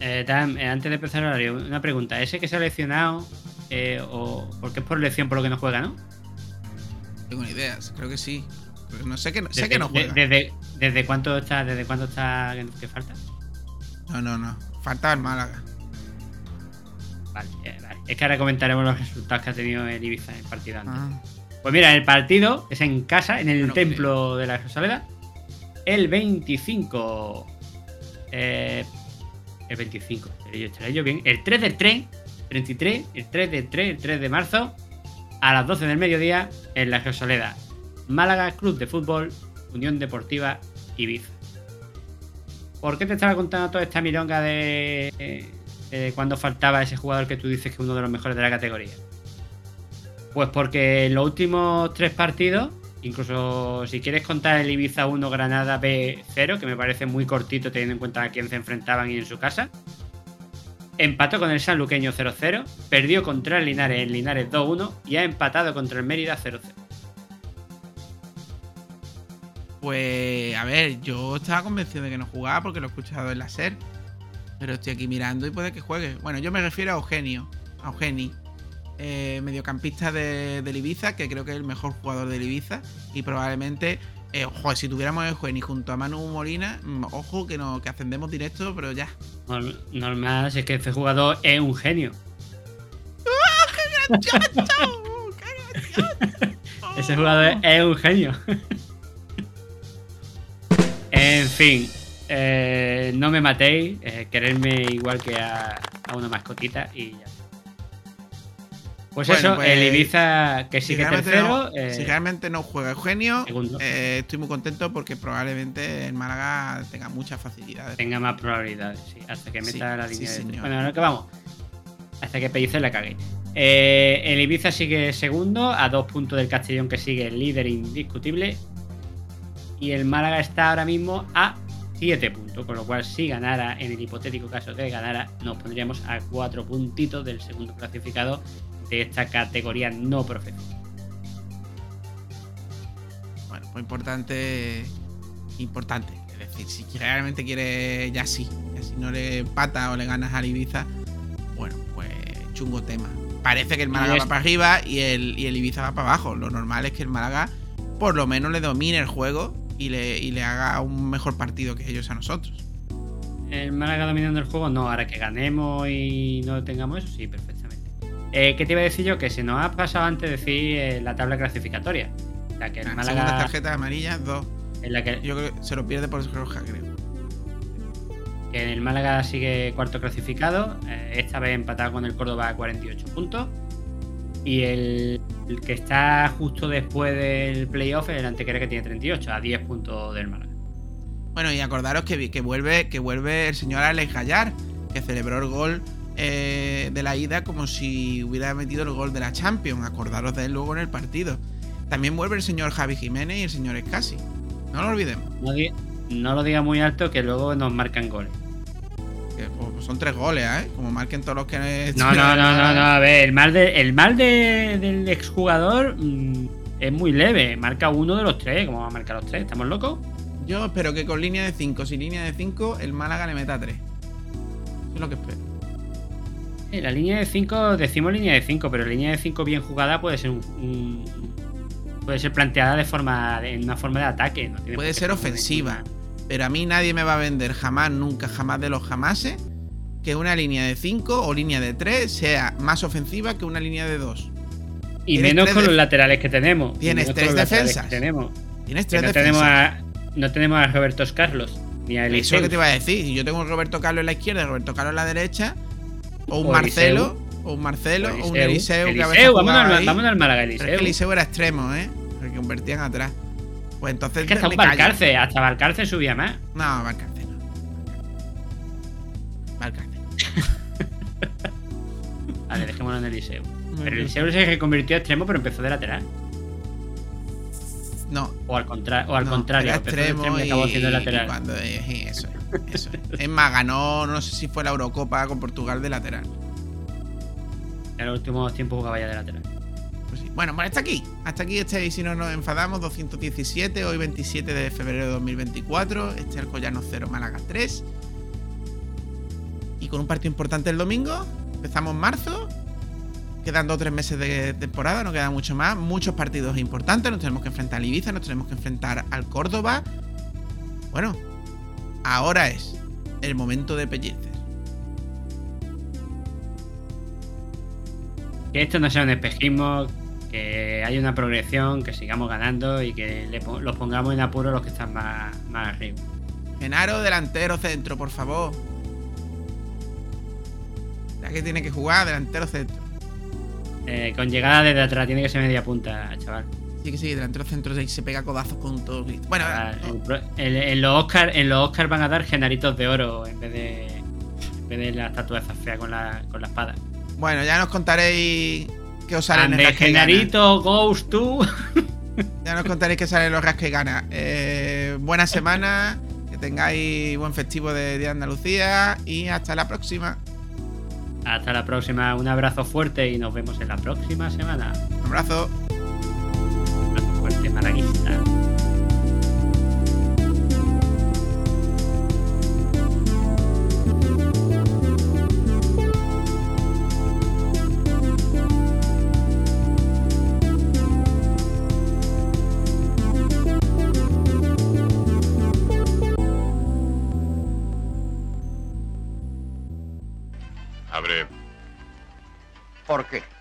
Eh, Dan, eh, antes de empezar el horario, una pregunta. ¿Ese que se ha lesionado, eh, o porque es por lesión por lo que no juega, no? Tengo ni ideas, creo que sí. Pero no sé que, sé Desde, que no de- juega. desde, desde cuánto está, desde cuánto está que, que falta? No, no, no. Falta el Málaga. Vale, eh, vale. Es que ahora comentaremos los resultados que ha tenido el Ibiza en el partido antes. Ah. Pues mira, el partido es en casa, en el templo de la Rosaleda. El 25. eh, el 25. estaré yo- bien. El 3 del 3. 33. El 3 del 3. El 3 de marzo. A las 12 del mediodía. En la Rosaleda. Málaga Club de Fútbol. Unión Deportiva Ibiza. ¿Por qué te estaba contando toda esta milonga de, de cuando faltaba ese jugador que tú dices que es uno de los mejores de la categoría? Pues porque en los últimos tres partidos, incluso si quieres contar el Ibiza 1 Granada B 0, que me parece muy cortito teniendo en cuenta a quién se enfrentaban y en su casa, empató con el Sanluqueño 0-0, perdió contra el Linares en Linares 2-1 y ha empatado contra el Mérida 0-0. Pues, a ver, yo estaba convencido de que no jugaba porque lo he escuchado en la SER. Pero estoy aquí mirando y puede que juegue. Bueno, yo me refiero a Eugenio. A Eugeni. Eh, mediocampista de, del Ibiza, que creo que es el mejor jugador del Ibiza. Y probablemente, eh, ojo, si tuviéramos a Eugeni junto a Manu Molina, mm, ojo que, no, que ascendemos directo, pero ya. Norm- Normal, si es que este jugador es un genio. (laughs) Ese jugador es un genio. (laughs) en fin, eh, no me matéis, eh, quererme igual que a, a una mascotita y ya. Pues Bueno, eso, pues, el Ibiza que Si sigue realmente tercero. no- eh, si realmente no juega Eugenio, eh, estoy muy contento porque probablemente el Málaga tenga muchas facilidades. tenga más probabilidades, sí, hasta que Sí, meta la sí, línea de señor. Bueno, que vamos. Hasta que Pellicer la cague. Eh, el Ibiza sigue segundo, a dos puntos del Castellón, que sigue el líder indiscutible. Y el Málaga está ahora mismo a 7 puntos, con lo cual, si ganara, en el hipotético caso de que ganara, nos pondríamos a 4 puntitos del segundo clasificado de esta categoría no profesional. Bueno, pues importante. Importante. Es decir, si realmente quiere ya sí, ya si no le empata o le ganas al Ibiza, bueno, pues chungo tema. Parece que el Málaga va para arriba y el, y el Ibiza va para abajo. Lo normal es que el Málaga por lo menos le domine el juego y le, y le haga un mejor partido que ellos a nosotros. El Málaga dominando el juego, no. Ahora que ganemos y no tengamos eso, sí, perfectamente. Eh, ¿Qué te iba a decir yo? Que se nos ha pasado antes decir eh, la tabla clasificatoria. Sea, que el Ah, Segundas Málaga. tarjetas amarillas, dos. En la que, Yo creo que se lo pierde por roja, creo. que el Málaga sigue cuarto clasificado. eh, esta vez empatado con el Córdoba a 48 puntos. Y el, el que está justo después del playoff es el Antequera que tiene 38, a 10 puntos del Málaga. Bueno, y acordaros que, que vuelve, que vuelve el señor Alex Gallar, que celebró el gol eh, de la ida como si hubiera metido el gol de la Champions. Acordaros de él luego en el partido. También vuelve el señor Javi Jiménez y el señor Escasi. No lo olvidemos. No, lo diga muy alto que luego nos marcan goles. Que, pues, son tres goles, ¿eh? Como marquen todos los que. No, (laughs) no, no, no, no. A ver, el mal, de, el mal de- del exjugador mm, es muy leve. Marca uno de los tres. ¿Cómo va a marcar los tres? ¿Estamos locos? Yo espero que con línea de 5, sin línea de 5, el Málaga le meta 3. Eso es lo que espero. Eh, la línea de 5, decimos línea de 5, pero línea de 5 bien jugada puede ser un, un- puede ser planteada de forma en una forma de ataque. no tiene Puede ser ofensiva. Pero a mí nadie me va a vender jamás, nunca, jamás de los jamases que una línea de 5 o línea de 3 sea más ofensiva que una línea de 2. Y menos con los laterales que tenemos. Tienes tres defensas. tenemos. Tienes tres no, defensas. tenemos a, no tenemos a Roberto Carlos ni a Eso es lo que te iba a decir. Yo tengo a Roberto Carlos en la izquierda y Roberto Carlos en la derecha, o un O Marcelo, o un Marcelo, o un Eliseu, Eliseu, jugaba al- vámonos al Málaga, Pero es Eliseu. que Eliseu era extremo, ¿eh? Que convertían atrás. Pues entonces. Es que hasta un. Valcarce, hasta Valcarce subía más. No, Valcarce no. Valcarce. (laughs) Vale, dejémoslo en Eliseu. Pero. Eliseu se reconvirtió a extremo, pero empezó de lateral. No. O al, contra o al no, contrario, extremo extremo y y, acabó siendo y lateral. cuando, eh, sí, eso es, eso es. Más, ganó, no sé si fue la Eurocopa con Portugal de lateral. En los últimos tiempos jugaba ya de lateral. Pues sí. Bueno, bueno, hasta aquí. Hasta aquí este, y si no nos enfadamos, 217, hoy 27 de febrero de 2024. Este es Alcoyano 0, Málaga 3. Y con un partido importante el domingo. Empezamos marzo. Quedan dos o tres meses de temporada, no queda mucho más. Muchos partidos importantes. Nos tenemos que enfrentar al Ibiza, nos tenemos que enfrentar al Córdoba. Bueno, ahora es el momento de Pellicer. Que esto no sea un espejismo, que haya una progresión, que sigamos ganando y que le los pongamos en apuro los que están más, más arriba. Genaro, delantero centro, por favor. Ya que tiene que jugar, delantero centro. Eh, con llegada desde atrás, tiene que ser media punta, chaval. Sí que sí, delantero centro y se pega codazos con todo. Bueno, Ah, el pro- el- en los Oscar, en los Oscar van a dar genaritos de oro en vez de en vez de la estatua esa fea con la, con la espada. bueno, ya nos contaréis qué os sale en el genarito, goes to. Ya nos contaréis qué sale en los Rasca y Gana. Eh, buena semana, que tengáis buen festivo de Día de Andalucía y hasta la próxima. Hasta la próxima, un abrazo fuerte y nos vemos en la próxima semana. Un abrazo fuerte, malaguista. Abre. ¿Por qué?